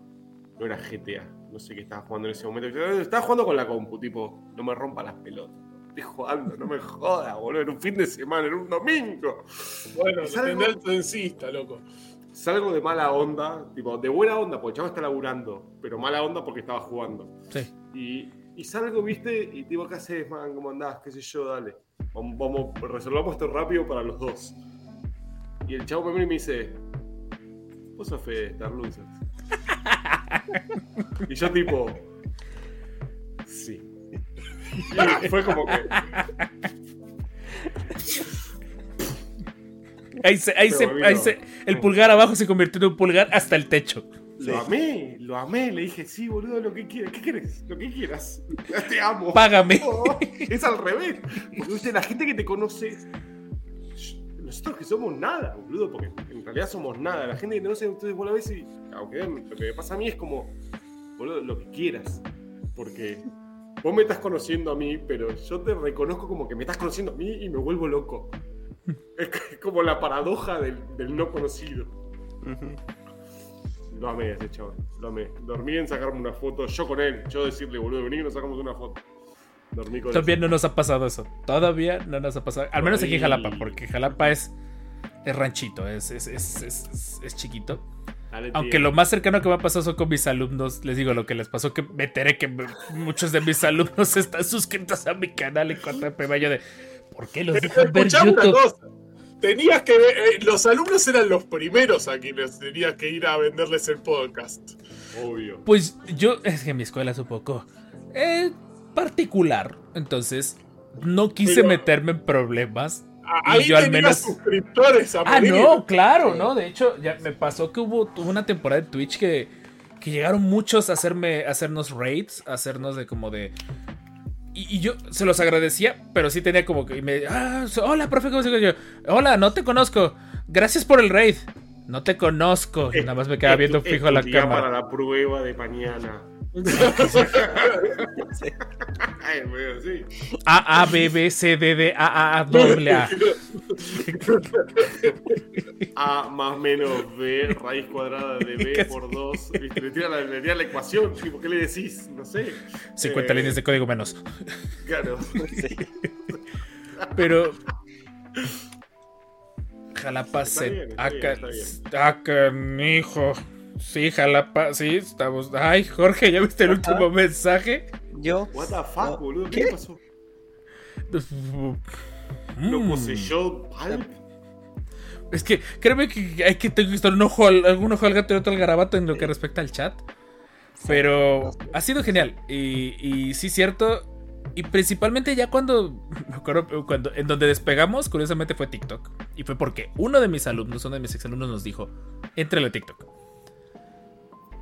no era GTA, no sé qué estaba jugando en ese momento. Estaba jugando con la compu, tipo, no me rompa las pelotas. Estoy jugando, no me jodas, boludo. Era un fin de semana, era un domingo. Bueno, ¿Sabes tendrá el algo? censista, loco. Salgo de mala onda, tipo, de buena onda, porque el chavo está laburando, pero mala onda porque estaba jugando. sí. Y, y salgo, viste, y tipo, ¿qué haces, man? ¿Cómo andás? ¿Qué sé yo? Dale. Vamos, vamos, resolvamos esto rápido para los dos. Y el chavo me mira y me dice, sos Fede, Star Losers. y yo tipo, sí. Y fue como que, Ahí se, ahí se, ahí se- el pulgar abajo se convirtió en un pulgar hasta el techo. lo amé, lo amé. Le dije, sí, boludo, lo que quieras. ¿Qué querés? Lo que quieras. Te amo. Págame. Es al revés. Porque viste, la gente que te conoce, nosotros que somos nada, boludo, porque en realidad somos nada. La gente que te conoce, ustedes vos la ves y, aunque lo que me pasa a mí es como, boludo, lo que quieras. Porque vos me estás conociendo a mí, pero yo te reconozco como que me estás conociendo a mí y me vuelvo loco. Es como la paradoja del, del no conocido. Lo amé ese chaval, lo amé. Dormí en sacarme una foto, yo con él, yo decirle, boludo, vení que nos sacamos una foto. Dormí con Todavía no nos ha pasado eso. Todavía no nos ha pasado. Al menos aquí en Jalapa, porque Jalapa es, es ranchito, es, es, es, es- es chiquito. Dale, Aunque lo más cercano que me ha pasado son con mis alumnos. Les digo lo que les pasó, que me enteré que me- muchos de mis alumnos están suscritos a mi canal en cuanto a. Yo de, ¿por qué los dejan ver Escuchame una YouTube? cosa. Tenías que ver, eh, los alumnos eran los primeros a quienes tenías que ir a venderles el podcast. Obvio. Pues yo, es que mi escuela es un poco eh, particular. Entonces, no quise meterme en problemas. ahí y yo al menos. suscriptores a Ah, no, claro, ¿no? De hecho, ya me pasó que hubo, una temporada de Twitch que, que llegaron muchos a hacerme, a hacernos raids, a hacernos de como de. Y, y yo se los agradecía, pero sí tenía como que. me, ah, hola, profe, ¿cómo se llama?" Yo, Hola, no te conozco. Gracias por el raid. No te conozco. Y nada más me quedaba viendo fijo la cámara. para la prueba de mañana. A, A, B, B, C, D, D, A, A, A, doble A. A más menos B, raíz cuadrada de B por 2. Le tira la, le tira la ecuación. Tipo, ¿Qué le decís? No sé. 50 Eh, líneas de código menos. Claro. Sí. Pero. Jalapa se. Acá. está bien. Sí, Jalapa. Sí, estamos. Ay, Jorge, ¿ya viste el último mensaje? Yo. What the fuck, no, boludo. ¿Qué, ¿Qué? pasó? ¿Lo Mm. poseyó? Es que créeme que hay que estar un ojo al, algún ojo al gato y otro al garabato en lo que respecta al chat. Pero ha sido genial. Y, y sí, cierto. Y principalmente ya cuando, me acuerdo, cuando. En donde despegamos, curiosamente fue TikTok. Y fue porque uno de mis alumnos, uno de mis exalumnos nos dijo: Entrele a TikTok.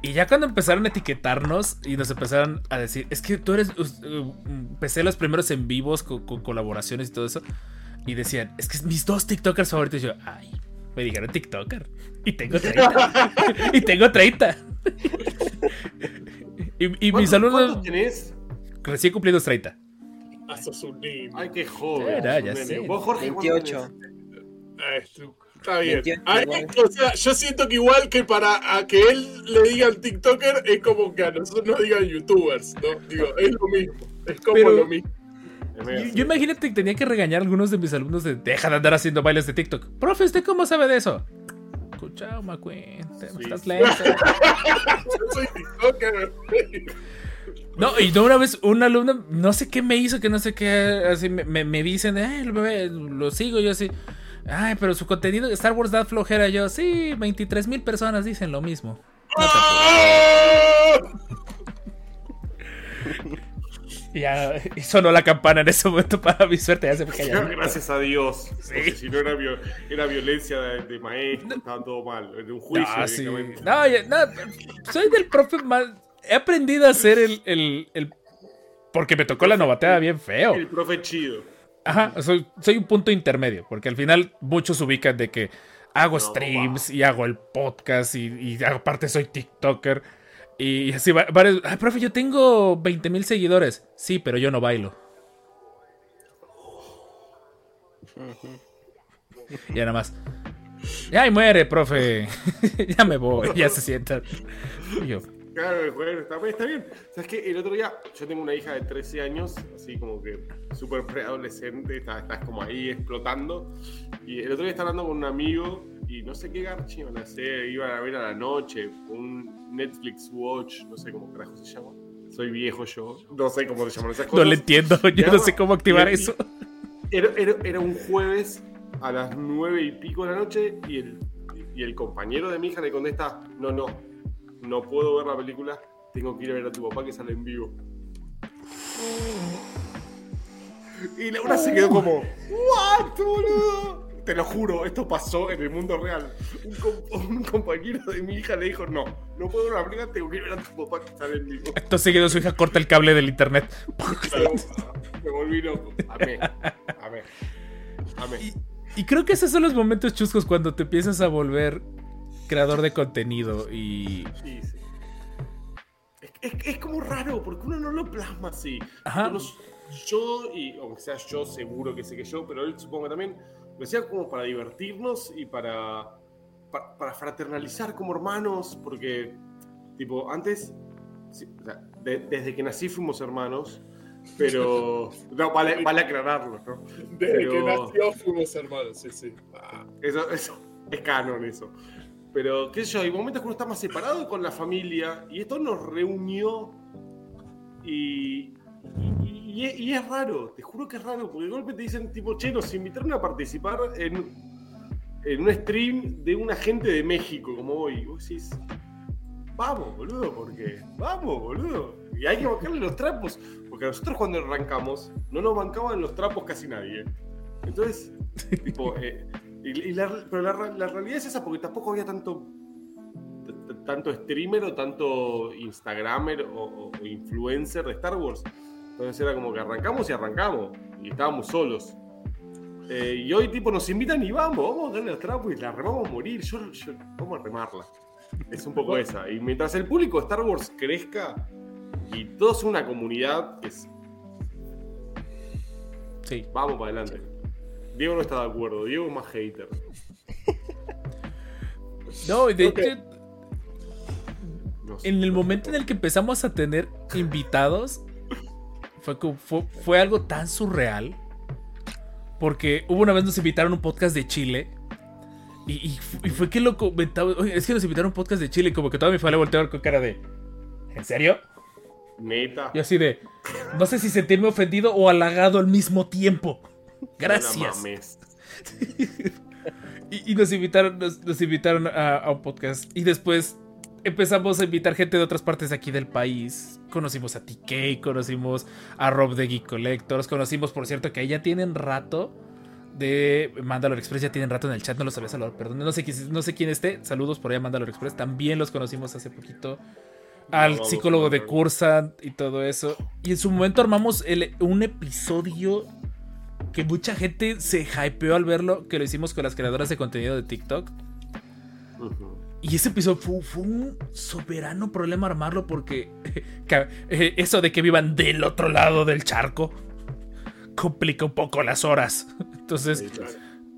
Y ya cuando empezaron a etiquetarnos y nos empezaron a decir: Es que tú eres. uh, Empecé los primeros en vivos con, con colaboraciones y todo eso. Y decían: Es que mis dos TikTokers favoritos. Y yo, ay. Me dijeron TikToker. Y tengo 30. y tengo 30. y, y mis ¿Cuántos- alumnos ¿Cuántos tenés? recién cumplidos 30. Ah, sos un niño. Ay, qué joven. Era, ya sé. ¿Vos, Jorge, cuántos 28. tenés? Está bien. 28 Ah, igual. o sea, yo siento que igual que para a que él le digan TikToker es como que a nosotros nos digan YouTubers, ¿no? Digo, es lo mismo. Es como Pero- lo mismo. Yo, yo imagínate que tenía que regañar a algunos de mis alumnos de deja de andar haciendo bailes de TikTok. Profe, ¿usted cómo sabe de eso? Escucha, me cuenta, Sí, estás lento. Yo soy TikToker. No, y de una vez un alumno, no sé qué me hizo, que no sé qué, así me, me- me dicen, eh, lo, bebé, lo sigo, yo así. Ay, pero su contenido de Star Wars da flojera. Yo, sí, 23 mil personas dicen lo mismo. No. Y ya y sonó la campana en ese momento para mi suerte. Ya se me cayó. Gracias a Dios. Porque si no era, viol- era violencia de, de maestro, estaba todo mal. De un juicio No, sí. directamente. No, ya- no, soy del profe más. He aprendido a hacer el, el- el- Porque me tocó la novateada bien feo. El profe chido. Ajá, soy, soy un punto intermedio. Porque al final muchos ubican de que hago streams y hago el podcast y, y aparte soy TikToker. Y así, va- varios. Ay, profe, yo tengo 20 mil seguidores. Sí, pero yo no bailo. Ya nada más. Ya y muere, profe. ya me voy, ya se sientan. Y yo, Claro, bueno, está, está bien. ¿Sabes qué? El otro día, yo tengo una hija de 13 años, así como que súper preadolescente, está, está como ahí explotando. Y el otro día estaba hablando con un amigo y no sé qué garchi iban a hacer, iban a ver a la noche, un Netflix Watch, no sé cómo carajo se llama. Soy viejo yo, no sé cómo se llaman esas no cosas. le entiendo, yo no sé cómo activar y- eso. Era, era- era un jueves a las nueve y pico de la noche y el, y el compañero de mi hija le contesta, no, no, no puedo ver la película, tengo que ir a ver a tu papá que sale en vivo. Y Laura se quedó como, ¿what, boludo? Te lo juro, esto pasó en el mundo real. Un, com- un compañero de mi hija le dijo, no, no puedo ver la película, tengo que ir a ver a tu papá que sale en vivo. Acto seguido su hija corta el cable del internet. Pero, me volví loco. Amé, amé, amé. Y, y creo que esos son los momentos chuscos cuando te empiezas a volver creador de contenido y... Sí, sí. Es, es- es como raro, porque uno no lo plasma así. Ajá. Yo, yo, y aunque sea yo, seguro que sé que yo, pero él supongo que también, lo hacía como para divertirnos y para, pa- para, fraternalizar como hermanos, porque, tipo, antes, sí, o sea, de- desde que nací fuimos hermanos, pero, no, vale, vale aclararlo, ¿no? Desde Pero- que nació fuimos hermanos, sí, sí. Ah, Eso, eso es canon eso. Pero, qué sé yo, hay momentos que uno está más separado con la familia y esto nos reunió y, y, y y es raro, te juro que es raro, porque de golpe te dicen, tipo, che, nos invitaron a participar en, en un stream de una gente de México, como hoy. Vos decís, vamos, boludo, porque vamos, boludo. Y hay que bajarle los trapos, porque nosotros cuando arrancamos no nos bancaban los trapos casi nadie. Entonces, Tipo, eh, y- y la- pero la, la realidad es esa, porque tampoco había tanto tanto streamer o tanto instagramer o, influencer de Star Wars. Entonces era como que arrancamos y arrancamos. Y estábamos solos. Eh, y hoy tipo nos invitan y vamos, vamos a darle a Star Wars, la remamos a morir. Yo, yo- vamos a remarla. Es un poco esa. Y mientras el público de Star Wars crezca y todos una comunidad es Sí. Vamos para adelante. Diego no está de acuerdo. Diego es más hater. No, de hecho, No sé. en el momento en el que empezamos a tener invitados, fue, como- fue, fue algo tan surreal. Porque hubo una vez nos invitaron a un podcast de Chile. Y, y fu- y fue que lo comentaba. Oye, es que nos invitaron a un podcast de Chile. Y como que toda mi familia volteó con cara de. ¿En serio? Neta. Yo así de. No sé si sentirme ofendido o halagado al mismo tiempo. No Gracias. mames. Y, y nos invitaron, nos, nos invitaron a, a un podcast. Y después empezamos a invitar gente de otras partes de aquí del país. Conocimos a TK, conocimos a Rob de Geek Collectors. Conocimos, por cierto, que ahí ya tienen rato de Mandalore Express. Ya tienen rato en el chat, no los había saludado, perdón. No sé, quién- no sé quién esté. Saludos por allá, Mandalore Express. También los conocimos hace poquito. Al psicólogo de. Cursant y todo eso. Y en su momento armamos el- un episodio que mucha gente se hypeó al verlo, que lo hicimos con las creadoras de contenido de TikTok. Y ese episodio fue, fue un soberano problema armarlo porque eh, eso de que vivan del otro lado del charco complica un poco las horas. Entonces,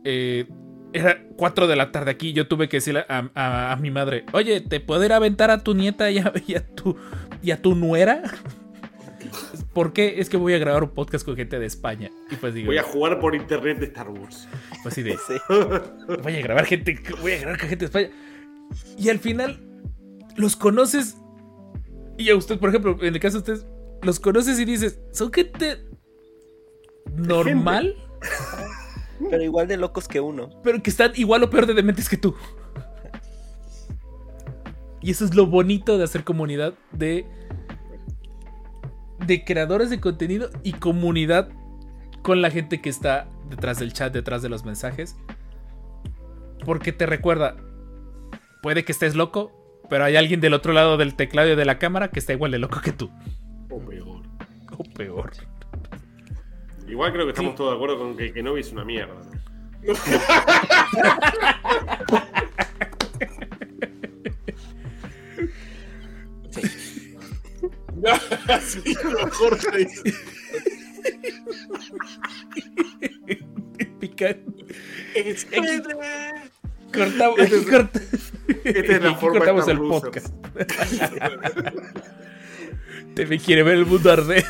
eh, era 4 de la tarde aquí. Yo tuve que decirle a, a- a mi madre: Oye, ¿te puedo ir a aventar a tu nieta y a, y a tu, y a tu nuera? ¿Por qué? Es que voy a grabar un podcast con gente de España. Y pues digo, Voy a jugar por internet de Star Wars. pues así de, Sí. voy a grabar gente, voy a grabar con gente de España. Y al final los conoces. Y a usted, por ejemplo, en el caso de ustedes, los conoces y dices, son gente normal, Pero igual de locos que uno. pero que están igual o peor de dementes que tú. Y eso es lo bonito de hacer comunidad de de creadores de contenido y comunidad con la gente que está detrás del chat, detrás de los mensajes. Porque te recuerda, puede que estés loco, pero hay alguien del otro lado del teclado y de la cámara que está igual de loco que tú. O peor. O peor. Igual creo que estamos todos de acuerdo con que Kenobi es una mierda. sí, mejor te dice. Pica- Es Cortamos, Este es- corta- es la forma cortamos el podcast. Te me quiere ver el mundo arder.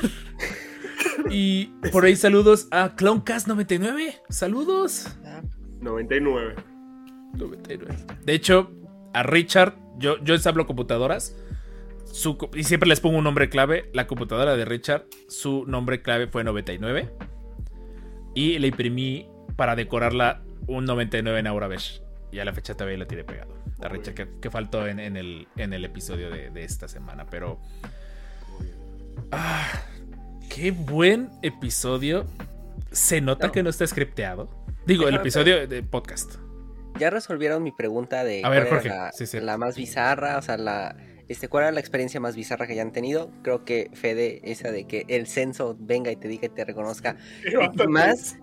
Y por ahí saludos a Cloncast99. Saludos. Ah, 99. 99. De hecho, a Richard, yo, yo ensamblo computadoras. Su y siempre les pongo un nombre clave. La computadora de Richard, su nombre clave fue 99. Y le imprimí para decorarla un 99 en Aurabesh. Y a la fecha todavía la tiene pegado. A Richard, que, que faltó en, en el, en el episodio de, de esta semana. Pero. Ah, qué buen episodio. Se nota No. que no está scripteado. Digo, el episodio de podcast. Ya resolvieron mi pregunta de A ver, cuál Jorge. era la, Sí, sí. la más bizarra, o sea, la este, cuál era la experiencia más bizarra que hayan tenido. Creo que Fede, esa de que el censo venga y te diga y te reconozca, más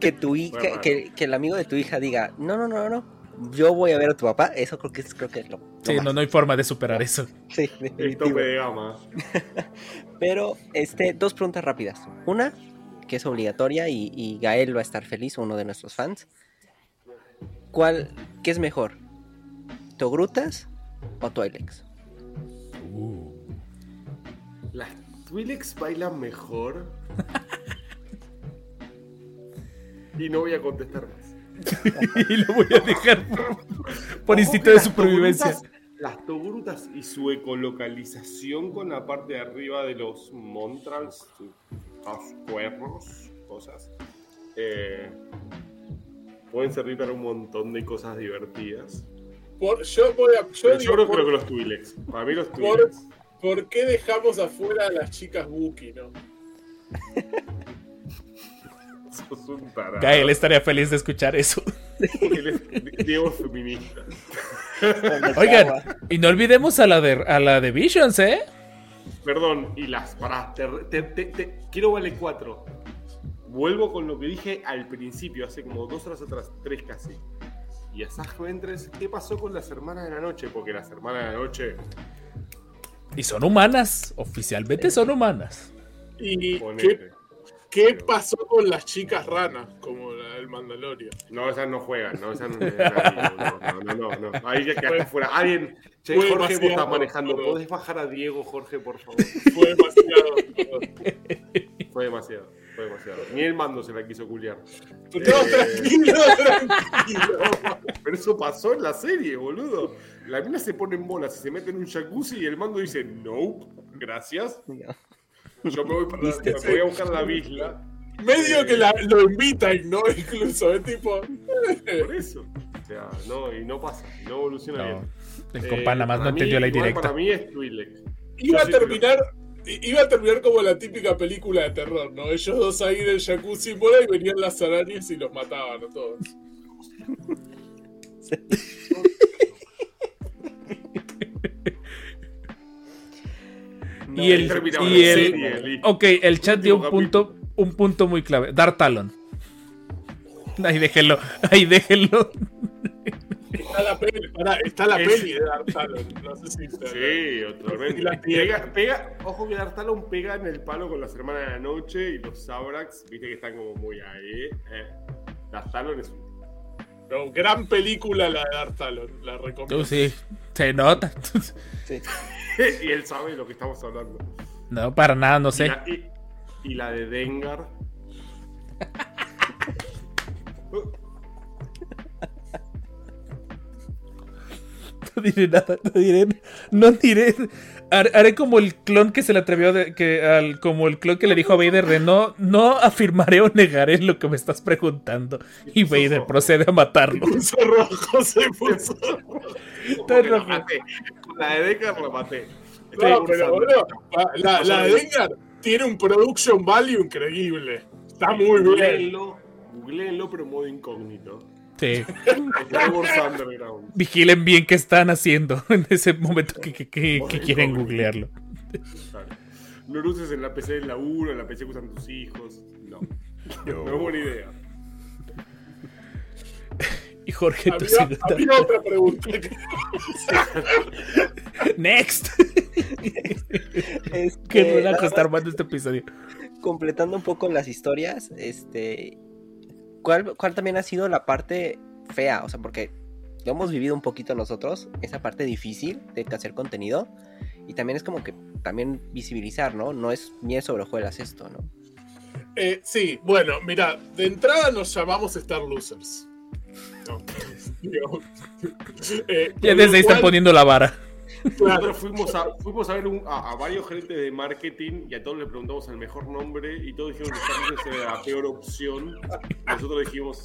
que tu hija, que, que el amigo de tu hija diga, no, no, no, no, yo voy a ver a tu papá, eso creo que es, creo que es lo, lo Sí, más. no, no hay forma de superar eso. Sí, El definitivo. tope de gama. Pero, este, dos preguntas rápidas. Una, que es obligatoria y, y Gael va a estar feliz, uno de nuestros fans. ¿Cuál, qué es mejor? ¿Togrutas o Twilex? Las Twi'leks bailan mejor. y no voy a contestar más. y lo voy a dejar por, por instinto de supervivencia. togrutas- Las togrutas y su ecolocalización con la parte de arriba de los montrals, sus cuernos, cosas, eh, pueden servir para un montón de cosas divertidas. Por- yo voy a. Yo digo, yo creo, por, creo que los Twi'leks. Para mí los por, Twi'leks. ¿por qué dejamos afuera a las chicas Wookiee, no? Sos un tarado. Gael estaría feliz de escuchar eso. Diego es feminista. Oigan, y no olvidemos a la de, a la de Visions, ¿eh? Perdón, y las. Pará, te, te- te- te- quiero vale cuatro. Vuelvo con lo que dije al principio, hace como dos horas atrás, tres casi. Y a Saj Ventres, ¿qué pasó con las hermanas de la noche? Porque las hermanas de la noche. Y son humanas, oficialmente son humanas. ¿Y qué, qué pasó con las chicas ranas, como la del Mandalorian? No, esas no juegan, no, esas no. No, no, no. Ahí ya quedaste fuera. Alguien. Che, Jorge, vos estás manejando. ¿Podés bajar a Diego, Jorge, por favor? Fue demasiado. Fue demasiado, fue demasiado. Ni el mando se la quiso culiar. no, tranquilo, tranquilo. Pero eso pasó en la serie, boludo. La mina se pone en bolas y se mete en un jacuzzi y el mando dice, no, gracias. Yo me voy, para, me voy a buscar la bisla. Medio que la- lo invitan, ¿no? Incluso, es tipo. Por eso. O sea, no, y no pasa, no evoluciona No, bien. el Eh, compa nada más no para mí- entendió la indirecta. Para mí es Twi'lek. Iba a terminar. Iba a terminar como la típica película de terror, ¿no? Ellos dos ahí en el jacuzzi bola y venían las arañas y los mataban a todos. Y el, terminaba y el- serie, ok, el chat dio un punto, un punto muy clave. Dar talon. Ahí déjenlo, ahí déjenlo. Está la peli, pará, está la Es- peli de Dark Talon. No sé si está. Sí, totalmente. Y la tiene. Pega, pega, ojo que Dartalon pega en el palo con las hermanas de la noche y los Sabrax, viste que están como muy ahí. Eh. Dartalon es un No, gran película la de Dark Talon, la recomiendo. Tú sí, se nota. Sí. y él sabe de lo que estamos hablando. No, para nada, no Y, sé. la, y- y la de Dengar. No diré nada, no diré, no diré. Har- Haré como el clon que se le atrevió de, que al, como el clon que le dijo a Vader de no, no afirmaré o negaré lo que me estás preguntando. Y Vader procede a matarlo. Puso rojo, se puso. Está la rojo. maté. Con la de Dengar la maté. No, pero boludo, la, la de Dengar tiene un production value increíble. Está muy bien. Googleenlo, pero modo incógnito. Sí. Underground. Vigilen bien qué están haciendo en ese momento que, que- que- que quieren googlearlo. No lo uses en la PC del laburo, en la PC que usan tus hijos. No. No es buena idea. Y Jorge, tú Había, sí- había otra pregunta. Next. Este, Qué nada relajo más está armando este episodio. completando un poco las historias, este, ¿cuál, ¿cuál también ha sido la parte fea? O sea, porque lo hemos vivido un poquito nosotros, esa parte difícil de hacer contenido, y también es como que también visibilizar, ¿no? No es miel sobre hojuelas esto, ¿no? Eh, sí, bueno, mira, de entrada nos llamamos Star Losers. No, digo, eh, Ya desde ahí están cual, poniendo la vara. Nosotros fuimos a, fuimos a ver un- a, a varios gerentes de marketing y a todos les preguntamos el mejor nombre y todos dijeron que Star Losers era la peor opción. Nosotros dijimos,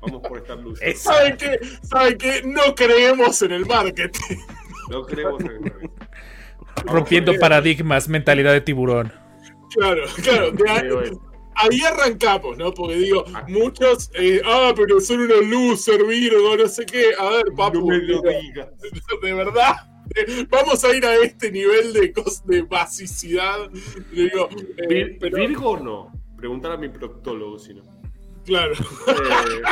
vamos por Star Losers. ¿Saben qué? ¿Saben qué? No creemos en el marketing. No creemos en el marketing. Rompiendo paradigmas, mentalidad de tiburón. Claro, claro, de ahí, arrancamos, ¿no? Porque digo, muchos, eh, ah, pero son unos loser, Virgo, no sé qué. A ver, papu, No me lo digas. de verdad. Vamos a ir a este nivel de, de basicidad. Digo, eh, Vir- pero, ¿Virgo o no? Preguntar a mi proctólogo si no. claro. Eh,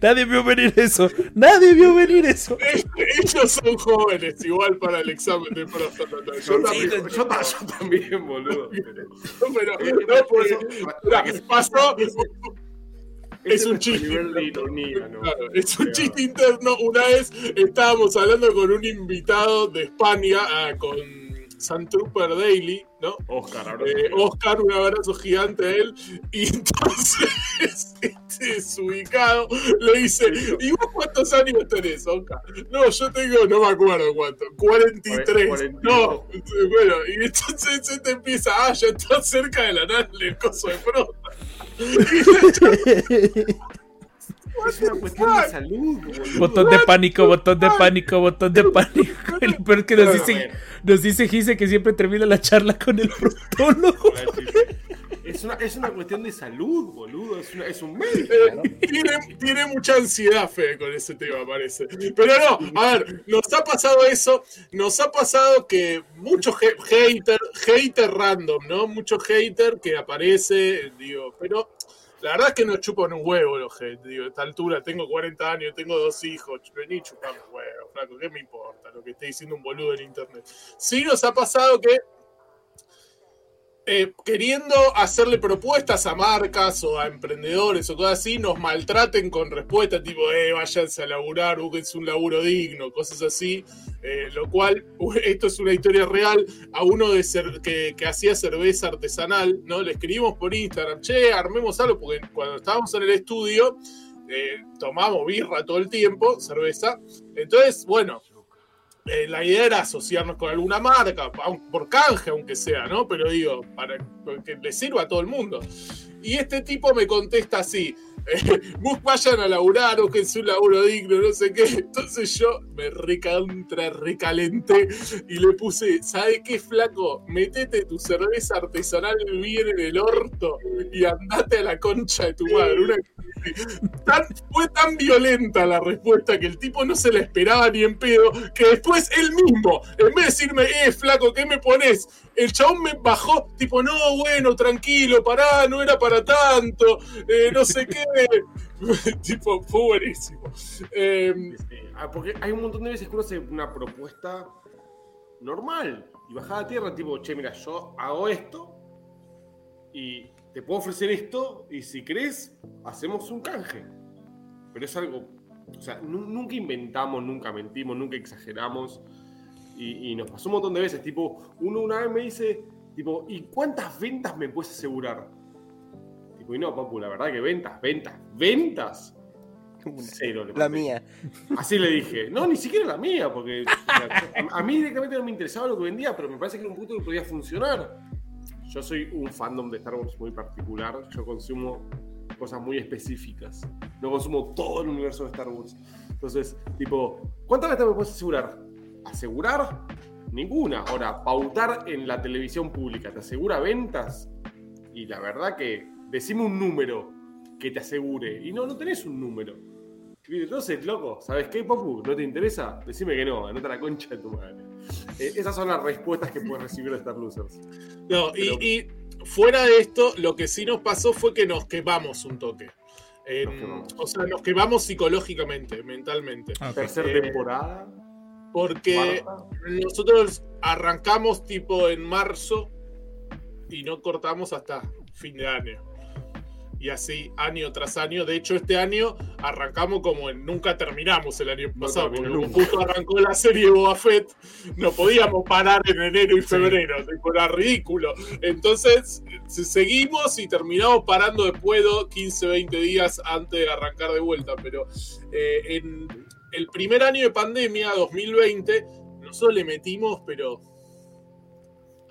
Nadie vio venir eso. Nadie vio venir eso. Ellos son jóvenes, igual para el examen de próstata. Yo también, yo, yo también, boludo. pero- pero Eh, no, por porque, pasó, Es un chiste. ironía, ¿no? Claro, es un Pero- chiste interno. Una vez estábamos hablando con un invitado de España, ah, con Sun Trooper Daily, ¿no? Oscar, ahora Eh, Oscar, un abrazo gigante a él. Y entonces, este desubicado le dice: ¿Y vos cuántos años tenés, Oscar? No, yo tengo, no me acuerdo cuánto, 43. 42. No, bueno, y entonces este empieza: Ah, ya está cerca de la nada el coso de prota. Es una cuestión de salud, boludo. Botón de pánico, botón de pánico, botón de pánico. El peor es que nos dice, nos dice Gise que siempre termina la charla con el proctólogo. Es una, es una cuestión de salud, boludo. Es, una- es un médico. Eh, tiene, tiene mucha ansiedad, Fede, con ese tema, parece. Pero no, a ver, nos ha pasado eso, nos ha pasado que mucho he- hater, hater random, ¿no? Mucho hater que aparece, digo, pero la verdad es que nos chupan un huevo los haters, digo, a esta altura tengo 40 años, tengo dos hijos, vení chupame un huevo, flaco, ¿qué me importa lo que esté diciendo un boludo en internet? Sí nos ha pasado que eh, queriendo hacerle propuestas a marcas o a emprendedores o cosas así, nos maltraten con respuestas tipo, eh, váyanse a laburar, búsquense un laburo digno, cosas así. Eh, lo cual, esto es una historia real, a uno de que, que hacía cerveza artesanal, ¿no? Le escribimos por Instagram, che, armemos algo, porque cuando estábamos en el estudio, eh, tomamos birra todo el tiempo, cerveza. Entonces, bueno, eh, la idea era asociarnos con alguna marca, por canje aunque sea, ¿no? Pero digo, para que le sirva a todo el mundo. Y este tipo me contesta así, vayan a laburar, búsquense un laburo digno, no sé qué. Entonces yo me recontra recalenté y le puse, ¿sabe qué flaco? Metete tu cerveza artesanal bien en el orto y andate a la concha de tu madre. Fue tan violenta la respuesta que el tipo no se la esperaba ni en pedo, que después él mismo, en vez de decirme, eh, flaco, ¿qué me pones? El chabón me bajó, tipo, no, bueno, tranquilo, pará, no era para tanto, eh, no sé qué. tipo, fue buenísimo. Eh, Ah, Porque hay un montón de veces que uno hace una propuesta normal y bajada a tierra, tipo, che, mira, yo hago esto y te puedo ofrecer esto y si querés, hacemos un canje. Pero es algo, o sea, nu- nunca inventamos, nunca mentimos, nunca exageramos y, y nos pasó un montón de veces, tipo, uno una vez me dice, tipo, ¿y cuántas ventas me puedes asegurar? Tipo, y no, papu, la verdad que ventas, ventas, ventas. Cero. le La mía. Así le dije. No, ni siquiera la mía, porque a mí directamente no me interesaba lo que vendía, pero me parece que era un punto que podía funcionar. Yo soy un fandom de Star Wars muy particular. Yo consumo cosas muy específicas. No consumo todo el universo de Star Wars. Entonces, tipo, ¿cuántas veces me puedes asegurar? ¿Asegurar? Ninguna. Ahora, pautar en la televisión pública, ¿te asegura ventas? Y la verdad que, decime un número que te asegure. Y no, no tenés un número. Entonces, loco, ¿sabes qué, Papu? ¿No te interesa? Decime que no, anota la concha de tu madre. Eh, esas son las respuestas que puedes recibir de Star Losers. no, y, Pero- y fuera de esto, lo que sí nos pasó fue que nos quemamos un toque. Quemamos. o sea, nos quemamos psicológicamente, mentalmente. Ah, ok. Tercer Eh, temporada. Porque nosotros arrancamos tipo en marzo y no cortamos hasta fin de año. Y así, año tras año. De hecho, este año arrancamos como en nunca terminamos el año No pasado, terminó porque justo arrancó la serie Boba Fett. No podíamos parar en enero y febrero, tipo, era ridículo. Entonces, se- seguimos y terminamos parando después de 15, 20 días antes de arrancar de vuelta. Pero eh, en el primer año de pandemia, 2020, nosotros le metimos, pero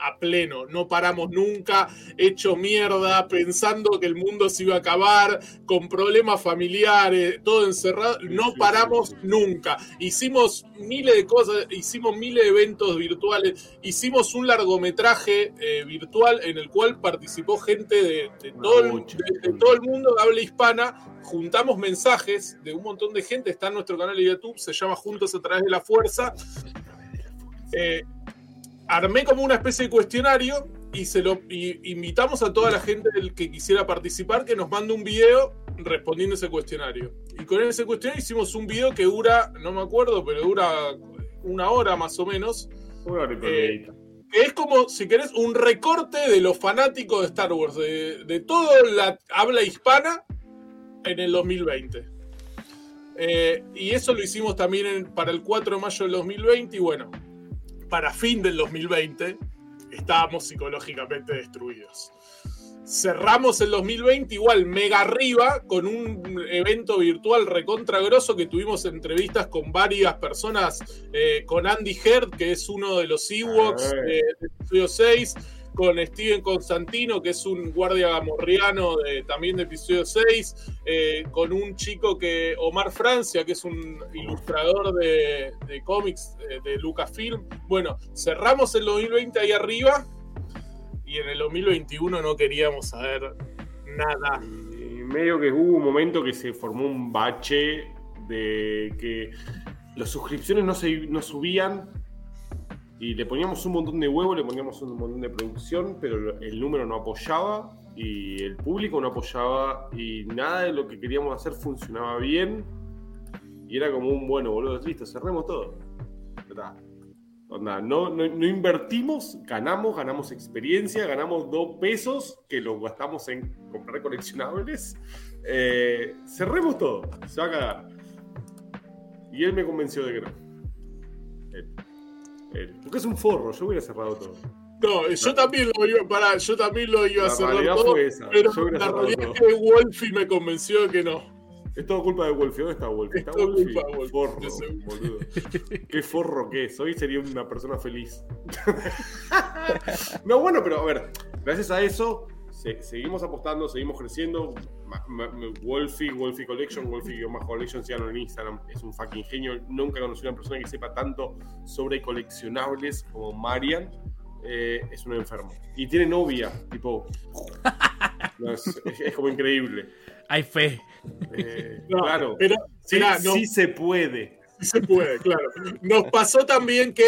a pleno, no paramos nunca, hecho mierda, pensando que el mundo se iba a acabar, con problemas familiares, todo encerrado, no paramos nunca. Hicimos miles de cosas, hicimos miles de eventos virtuales, hicimos un largometraje eh, virtual en el cual participó gente de, todo el, bocha de- de de gente. todo el mundo de habla hispana, juntamos mensajes de un montón de gente, está en nuestro canal de YouTube, se llama Juntos a través de la Fuerza. Eh, armé como una especie de cuestionario y se lo y invitamos a toda la gente del que quisiera participar que nos mande un video respondiendo ese cuestionario. Y con ese cuestionario hicimos un video que dura, no me acuerdo, pero dura una hora más o menos. Una hora y eh. Que es como, si querés, un recorte de los fanáticos de Star Wars, de, de toda la habla hispana en el 2020. Eh, y eso lo hicimos también en- para el 4 de mayo del 2020 y bueno, para fin del 2020 estábamos psicológicamente destruidos. Cerramos el 2020 igual mega arriba con un evento virtual recontra grosso que tuvimos entrevistas con varias personas, eh, con Andy Heard, que es uno de los Ewoks Ah. de, de episodio 6, con Steven Constantino, que es un guardia gamorriano de, también de episodio 6, eh, con un chico que, Omar Francia, que es un ilustrador de, de cómics eh, de Lucasfilm. Bueno, cerramos el 2020 ahí arriba y en el 2021 no queríamos saber nada. Y medio que hubo un momento que se formó un bache de que las suscripciones no, se, no subían y le poníamos un montón de huevo, le poníamos un montón de producción, pero el número no apoyaba y el público no apoyaba y nada de lo que queríamos hacer funcionaba bien y era como un bueno, boludo, listo, cerremos todo. ¿Verdad? Onda, no, no, invertimos, ganamos, ganamos experiencia, ganamos dos pesos que los gastamos en comprar coleccionables. Eh, cerremos todo, se va a cagar. Y él me convenció de que no. Él. Él. Porque es un forro, yo hubiera cerrado todo. No, yo también lo iba, pará, yo también lo iba a cerrar todo, fue esa, pero yo la realidad es que Wolfie me convenció de que no. Es todo culpa de Wolfie. ¿Dónde está Wolfie? Es Está todo Wolfie. culpa de Wolfie, Forro, de seguro. boludo. Qué forro que es. Hoy sería una persona feliz. no, bueno, pero a ver, gracias a eso se- seguimos apostando, seguimos creciendo. Ma- ma- Wolfie, Wolfie Collection, Wolfie-Collection, síganlo en Instagram. Es un fucking genio. Nunca conocí una persona que sepa tanto sobre coleccionables como Marian. Eh, es un enfermo. Y tiene novia, tipo. No, es, es- es como increíble. Hay fe. Eh, No, claro. Pero, Sí, mirá, no- sí se puede. Sí se puede, claro. Nos pasó también que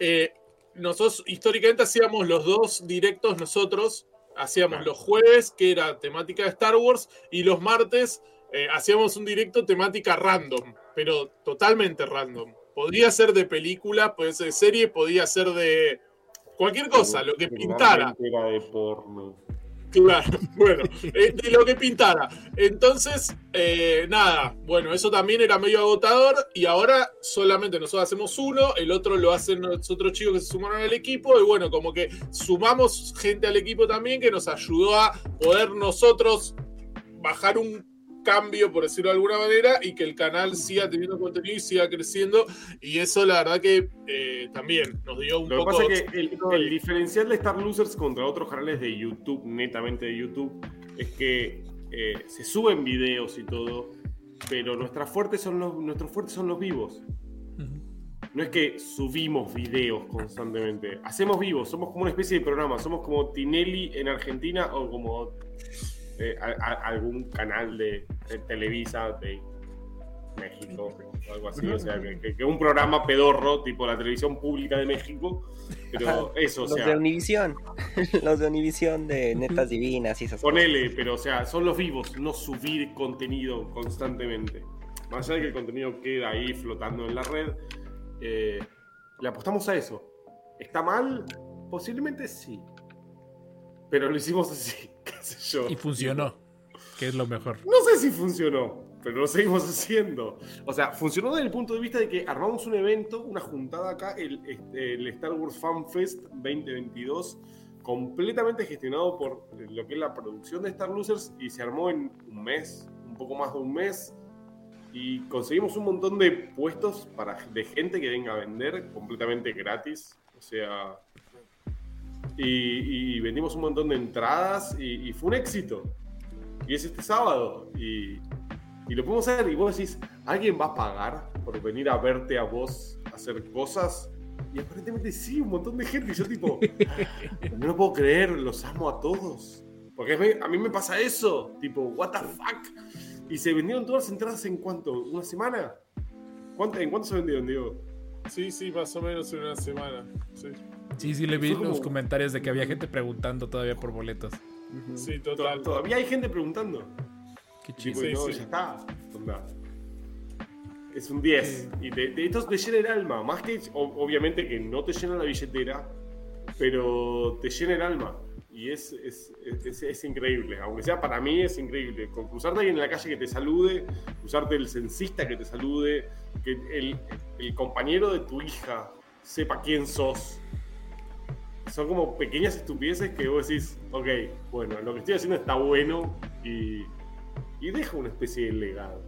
eh, nosotros históricamente hacíamos los dos directos nosotros. Hacíamos Claro. los jueves, que era temática de Star Wars, y los martes eh, hacíamos un directo temática random, pero totalmente random. Podía ser de película, podía ser de serie, podía ser de cualquier cosa, lo que pintara. Era de porno. Claro, bueno, eh, de lo que pintara. Entonces, eh, nada, bueno, eso también era medio agotador y ahora solamente nosotros hacemos uno, el otro lo hacen los otros chicos que se sumaron al equipo y bueno, como que sumamos gente al equipo también que nos ayudó a poder nosotros bajar un cambio, por decirlo de alguna manera, y que el canal siga teniendo contenido y siga creciendo. Y eso la verdad que eh, también nos dio un Lo que poco... pasa es que el, el diferencial de Star Losers contra otros canales de YouTube, netamente de YouTube, es que eh, se suben videos y todo, pero nuestras fuertes son los, nuestros fuertes son los vivos. No es que subimos videos constantemente. Hacemos vivos, somos como una especie de programa. Somos como Tinelli en Argentina o como eh, a- a- algún canal de, de Televisa de México o algo así. O sea, que, que- un programa pedorro, tipo la televisión pública de México. Pero eso, o los de sea, Univisión. los de Univisión de Netas Divinas y esas cosas. ponele, pero o sea, son los vivos, no subir contenido constantemente. Más allá de que el contenido queda ahí flotando en la red, eh, le apostamos a eso. ¿Está mal? Posiblemente sí. Pero lo hicimos así, qué sé yo. Y funcionó. Que es lo mejor. No sé si funcionó, pero lo seguimos haciendo. O sea, funcionó desde el punto de vista de que armamos un evento, una juntada acá, el, este, el Star Wars Fan Fest 2022, completamente gestionado por lo que es la producción de Star Losers y se armó en un mes, un poco más de un mes. Y conseguimos un montón de puestos para, de gente que venga a vender completamente gratis. O sea, y, y vendimos un montón de entradas y, y fue un éxito. Y es este sábado. Y, y lo podemos hacer. Y vos decís, ¿alguien va a pagar por venir a verte a vos hacer cosas? Y aparentemente sí, un montón de gente. Y yo tipo, no lo puedo creer, los amo a todos. Porque a mí, me pasa eso. Tipo, what the fuck. Y se vendieron todas las entradas en cuánto? ¿Una semana? ¿Cuánto, ¿En cuánto se vendieron, Diego? Sí, sí, más o menos en una semana. Sí, Sí, sí, le vi como- los comentarios de que había gente preguntando todavía por boletos. Sí To- total. Todavía hay gente preguntando. Qué chido. Sí, no, sí. ya está. Onda. Es un 10. Y de, de estos te llena el alma. Más que, obviamente, que no te llena la billetera, pero te llena el alma. Y es, es, es- es increíble. Aunque sea para mí, es increíble. Con cruzarte alguien en la calle que te salude, cruzarte el censista que te salude, que el, el compañero de tu hija sepa quién sos. Son como pequeñas estupideces que vos decís, ok, bueno, lo que estoy haciendo está bueno y, y deja una especie de legado.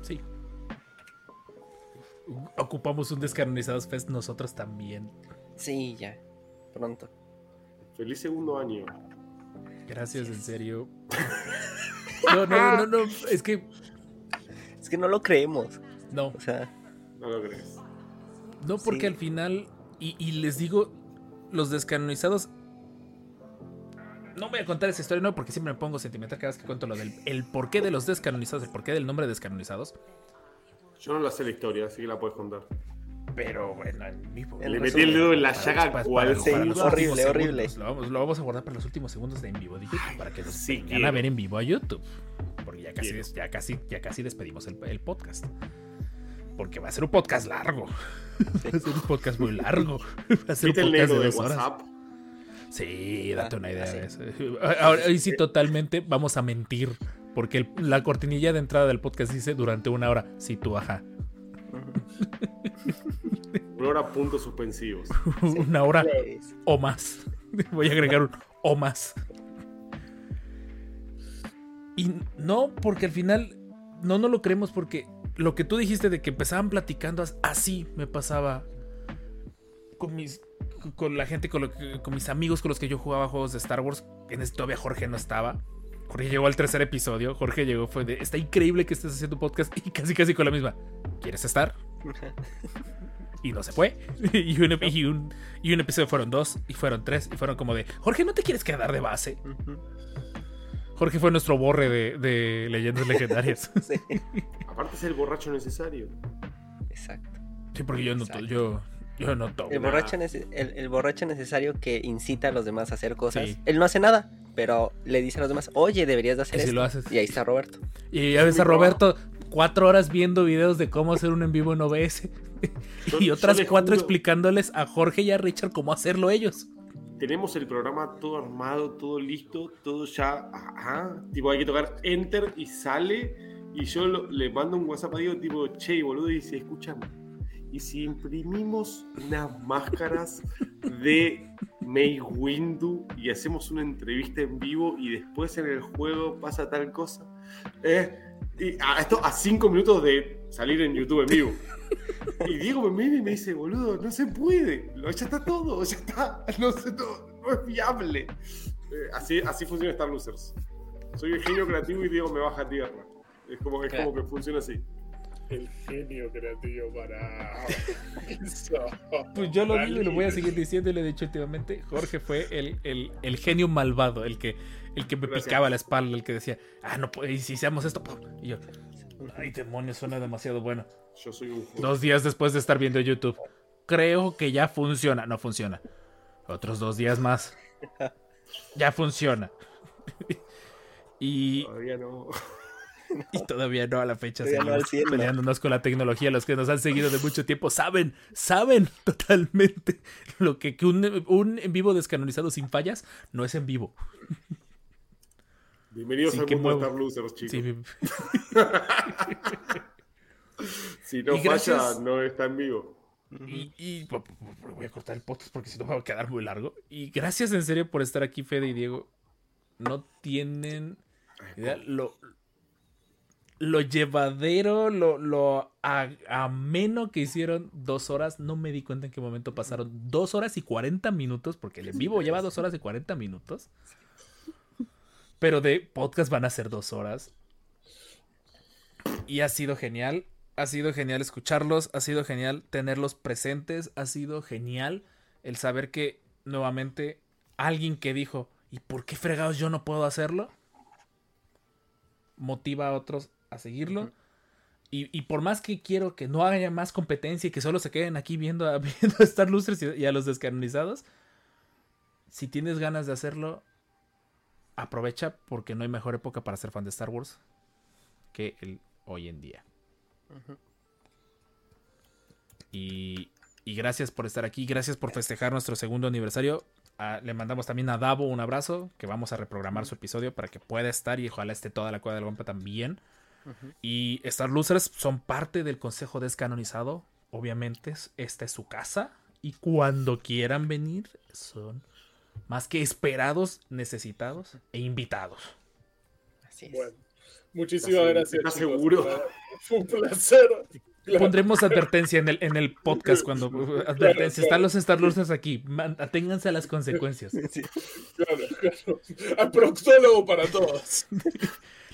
Sí. Ocupamos un Descanonizados Fest nosotros también. Sí, ya. Pronto. Feliz segundo año. Gracias, en serio. No, no, no, no. Es que. Es que no lo creemos. No. O sea, No lo crees. No, porque Sí. al final. Y, y les digo, los descanonizados no voy a contar esa historia, no, porque siempre me pongo sentimental cada vez que cuento lo del el porqué de los descanonizados, el porqué del nombre de descanonizados. Yo no la sé la historia, así que la puedes contar. Pero bueno, en vivo. Le metí el dedo en la llaga cual. Horrible, horrible. Lo vamos, lo vamos a guardar para los últimos segundos de en vivo de YouTube para que nos sí quiero. a ver en vivo a YouTube. Porque ya casi, des- ya casi, ya casi despedimos el, el podcast. Porque va a ser un podcast largo. Va a ser un podcast muy largo. Va a ser un ¿Viste el podcast de dos horas. WhatsApp? Sí, date Ah, una idea ah, de eso. Ahora ahí sí totalmente vamos a mentir. Porque el- la cortinilla de entrada del podcast dice durante una hora. Sí, tú, ajá. Una hora puntos suspensivos. Una hora o más. Voy a agregar un o más. Y no, porque al final no no lo creemos porque lo que tú dijiste de que empezaban platicando as- así me pasaba con mis con la gente con, lo que- con mis amigos con los que yo jugaba juegos de Star Wars. En ese todavía Jorge no estaba. Jorge llegó al tercer episodio. Jorge llegó fue de está increíble que estés haciendo podcast y casi casi con la misma. ¿Quieres estar? Y no se fue. Y un, y un- y un episodio fueron dos, y fueron tres, y fueron como de, Jorge, ¿no te quieres quedar de base? Jorge fue nuestro borre de, de leyendas legendarias. Sí, Aparte es el borracho necesario. exacto. Sí, porque yo no, yo, yo no tomo. El borracho, el, el borracho necesario que incita a los demás a hacer cosas. Sí. Él no hace nada, pero le dice a los demás, oye, deberías de hacer si lo haces. Y ahí está Roberto. Y a veces a Roberto, cuatro horas viendo videos de cómo hacer un en vivo en OBS. Yo- y otras cuatro juro- explicándoles a Jorge y a Richard cómo hacerlo ellos. Tenemos el programa todo armado, todo listo, todo ya. Ajá. Tipo, hay que tocar enter y sale. Y yo lo- le mando un WhatsApp a Diego, tipo, che, boludo, y dice, escúchame. Y si imprimimos unas máscaras de May Windu y hacemos una entrevista en vivo y después en el juego pasa tal cosa. Eh, y a esto a cinco minutos de salir en YouTube en vivo. Y Diego me mira y me dice, boludo, no se puede. Lo- Ya está todo, ya está. No, se- no- no es viable. Eh, así, así funciona Star Losers. Soy el genio creativo y Diego me baja a tierra. Es como, es como que funciona así. El genio creativo para. Eso. Pues yo lo digo y lo voy a seguir diciendo y lo he dicho últimamente. Jorge fue el, el- el genio malvado, el que, el que me Gracias. picaba la espalda, el que decía, ah, no, pues, y si hacemos esto, y yo, ay, demonios, suena demasiado bueno. Yo soy un. Dos días después de estar viendo YouTube, creo que ya funciona. No funciona. Otros dos días más. Ya funciona. y, Todavía no. y todavía no a la fecha Todavía seguimos ¿no? peleándonos con la tecnología. Los que nos han seguido de mucho tiempo saben, saben totalmente lo que, que un, un en vivo descanonizado sin fallas no es en vivo. Bienvenidos Sí, al mundo de muevo. Star Losers, chicos. Sí, Si no gracias- falla, no está en vivo. Y, y- vo- vo- voy a cortar el podcast porque si no va a quedar muy largo. Y gracias en serio por estar aquí, Fede y Diego. No tienen idea lo, lo llevadero, lo, lo ameno que hicieron dos horas. No me di cuenta en qué momento pasaron dos horas y 40 minutos, porque el en vivo lleva dos horas y 40 minutos. Pero de podcast van a ser dos horas. Y ha sido genial. Ha sido genial escucharlos. Ha sido genial tenerlos presentes. Ha sido genial el saber que nuevamente alguien que dijo, ¿y por qué fregados yo no puedo hacerlo? Motiva a otros a seguirlo. Y, y por más que quiero que no haya más competencia y que solo se queden aquí viendo a, viendo a Star Lustres y, y a los descanonizados, si tienes ganas de hacerlo, aprovecha porque no hay mejor época para ser fan de Star Wars que el hoy en día. Y, y gracias por estar aquí, gracias por festejar nuestro segundo aniversario. Ah, le mandamos también a Davo un abrazo, que vamos a reprogramar su episodio para que pueda estar y ojalá esté toda la cueva del Guampa también. Y Star Losers son parte del consejo descanonizado. Obviamente, es- esta es su casa. Y cuando quieran venir, son más que esperados, necesitados e invitados. Así es. Bueno, muchísimas ¿Estás gracias. chicos. seguro? Fue un placer. Claro. Pondremos advertencia en el, en el podcast cuando advertencia. Están los Star Losers aquí. Aténganse a las consecuencias. Sí, Claro, claro. A proctólogo para todos.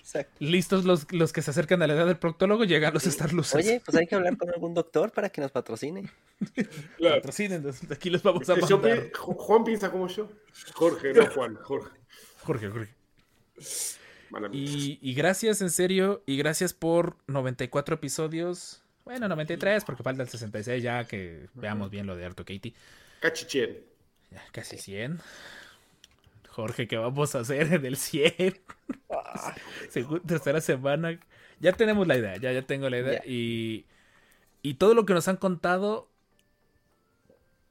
exacto. Listos los, los que se acercan a la edad del proctólogo, llegan los Star Losers. Oye, pues hay que hablar con algún doctor para que nos patrocine. Claro. Patrocínenos, aquí los vamos a Yo mandar. Juan piensa como yo. Jorge, no Juan, Jorge. Jorge, Jorge. Y, y gracias, en serio. Y gracias por 94 episodios. Bueno, 93, porque falta el 66 ya que veamos bien lo de Arto Katie. Cachichén. Ya, casi 100. Jorge, ¿qué vamos a hacer en el 100? Segunda, tercera semana. Ya tenemos la idea, ya, ya tengo la idea. Y, y todo lo que nos han contado,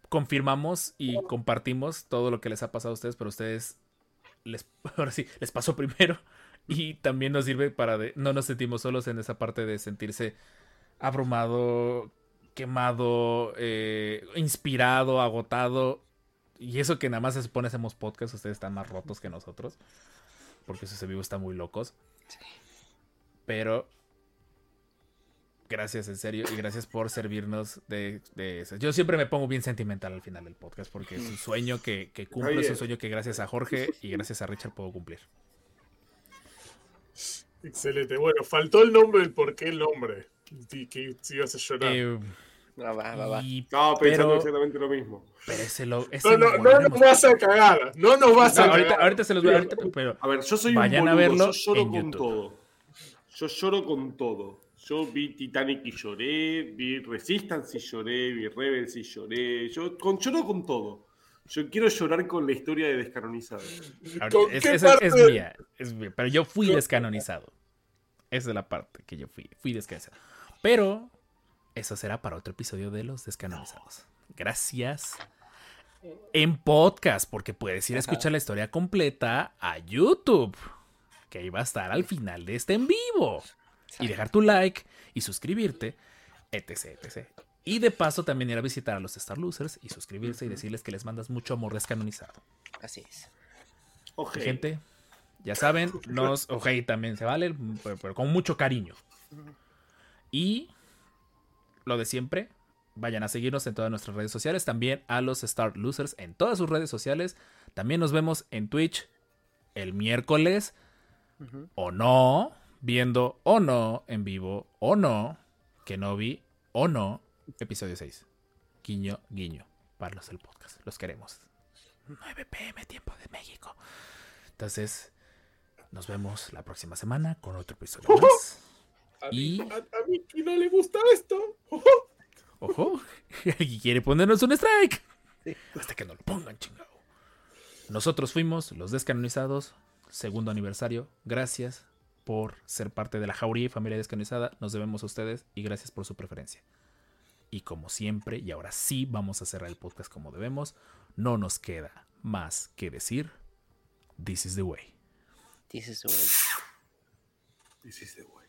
confirmamos y compartimos todo lo que les ha pasado a ustedes, pero a ustedes, les, ahora sí, les pasó primero. Y también nos sirve para de, no nos sentimos solos en esa parte de sentirse abrumado, quemado, eh, inspirado, agotado. Y eso que nada más se supone hacemos podcast, ustedes están más rotos que nosotros. Porque esos en vivo están muy locos. Pero gracias en serio y gracias por servirnos de, de eso. Yo siempre me pongo bien sentimental al final del podcast porque es un sueño que, que cumplo, es un sueño que gracias a Jorge y gracias a Richard puedo cumplir. Excelente. Bueno, faltó el nombre del por qué el nombre. Y que si ibas a llorar. Eh, Ah, va, va, va. y- Estaba pensando pero, exactamente lo mismo. pero ese lo, ese no, no, no nos vas a cagar. No nos vas No, a ahorita, cagar. ahorita se los voy a ahorita, pero A ver, yo soy Vayan un a boludo, verlo yo lloro en con YouTube. todo. Yo lloro con todo. Yo vi Titanic y lloré, vi Resistance y lloré, vi Rebels y lloré. Yo con, lloro con todo. Yo quiero llorar con la historia de Descanonizado. ahorita- ¿Con es, es parte? mía, es mía, pero yo fui descanonizado. Esa es la parte que yo fui, fui descanonizado. Pero eso será para otro episodio de los descanonizados. Gracias. En podcast, porque puedes ir a escuchar la historia completa a YouTube, que ahí va a estar al final de este en vivo. Y dejar tu like y suscribirte, etc, etc. Y de paso también ir a visitar a los Star Losers y suscribirse y decirles que les mandas mucho amor descanonizado. Así es. Oje. Gente, ya saben, nos, ok, también se vale, pero, pero con mucho cariño. Y lo de siempre, vayan a seguirnos en todas nuestras redes sociales, también a los Star Losers en todas sus redes sociales. También nos vemos en Twitch el miércoles o no, viendo o no en vivo o no, que no vi o no, episodio 6. Guiño, guiño, para los del podcast. Los queremos. 9 pm, tiempo de México. Entonces, nos vemos la próxima semana con otro episodio más. A mí, Y- a, a mí que no le gusta esto. Ojo, alguien quiere ponernos un strike. Hasta que no lo pongan, chingado. Nosotros fuimos los descanonizados, segundo aniversario. Gracias por ser parte de la Jauría y familia descanonizada. Nos debemos a ustedes y gracias por su preferencia. Y como siempre, y ahora sí vamos a cerrar el podcast como debemos, no nos queda más que decir: This is the way. This is the way. This is the way.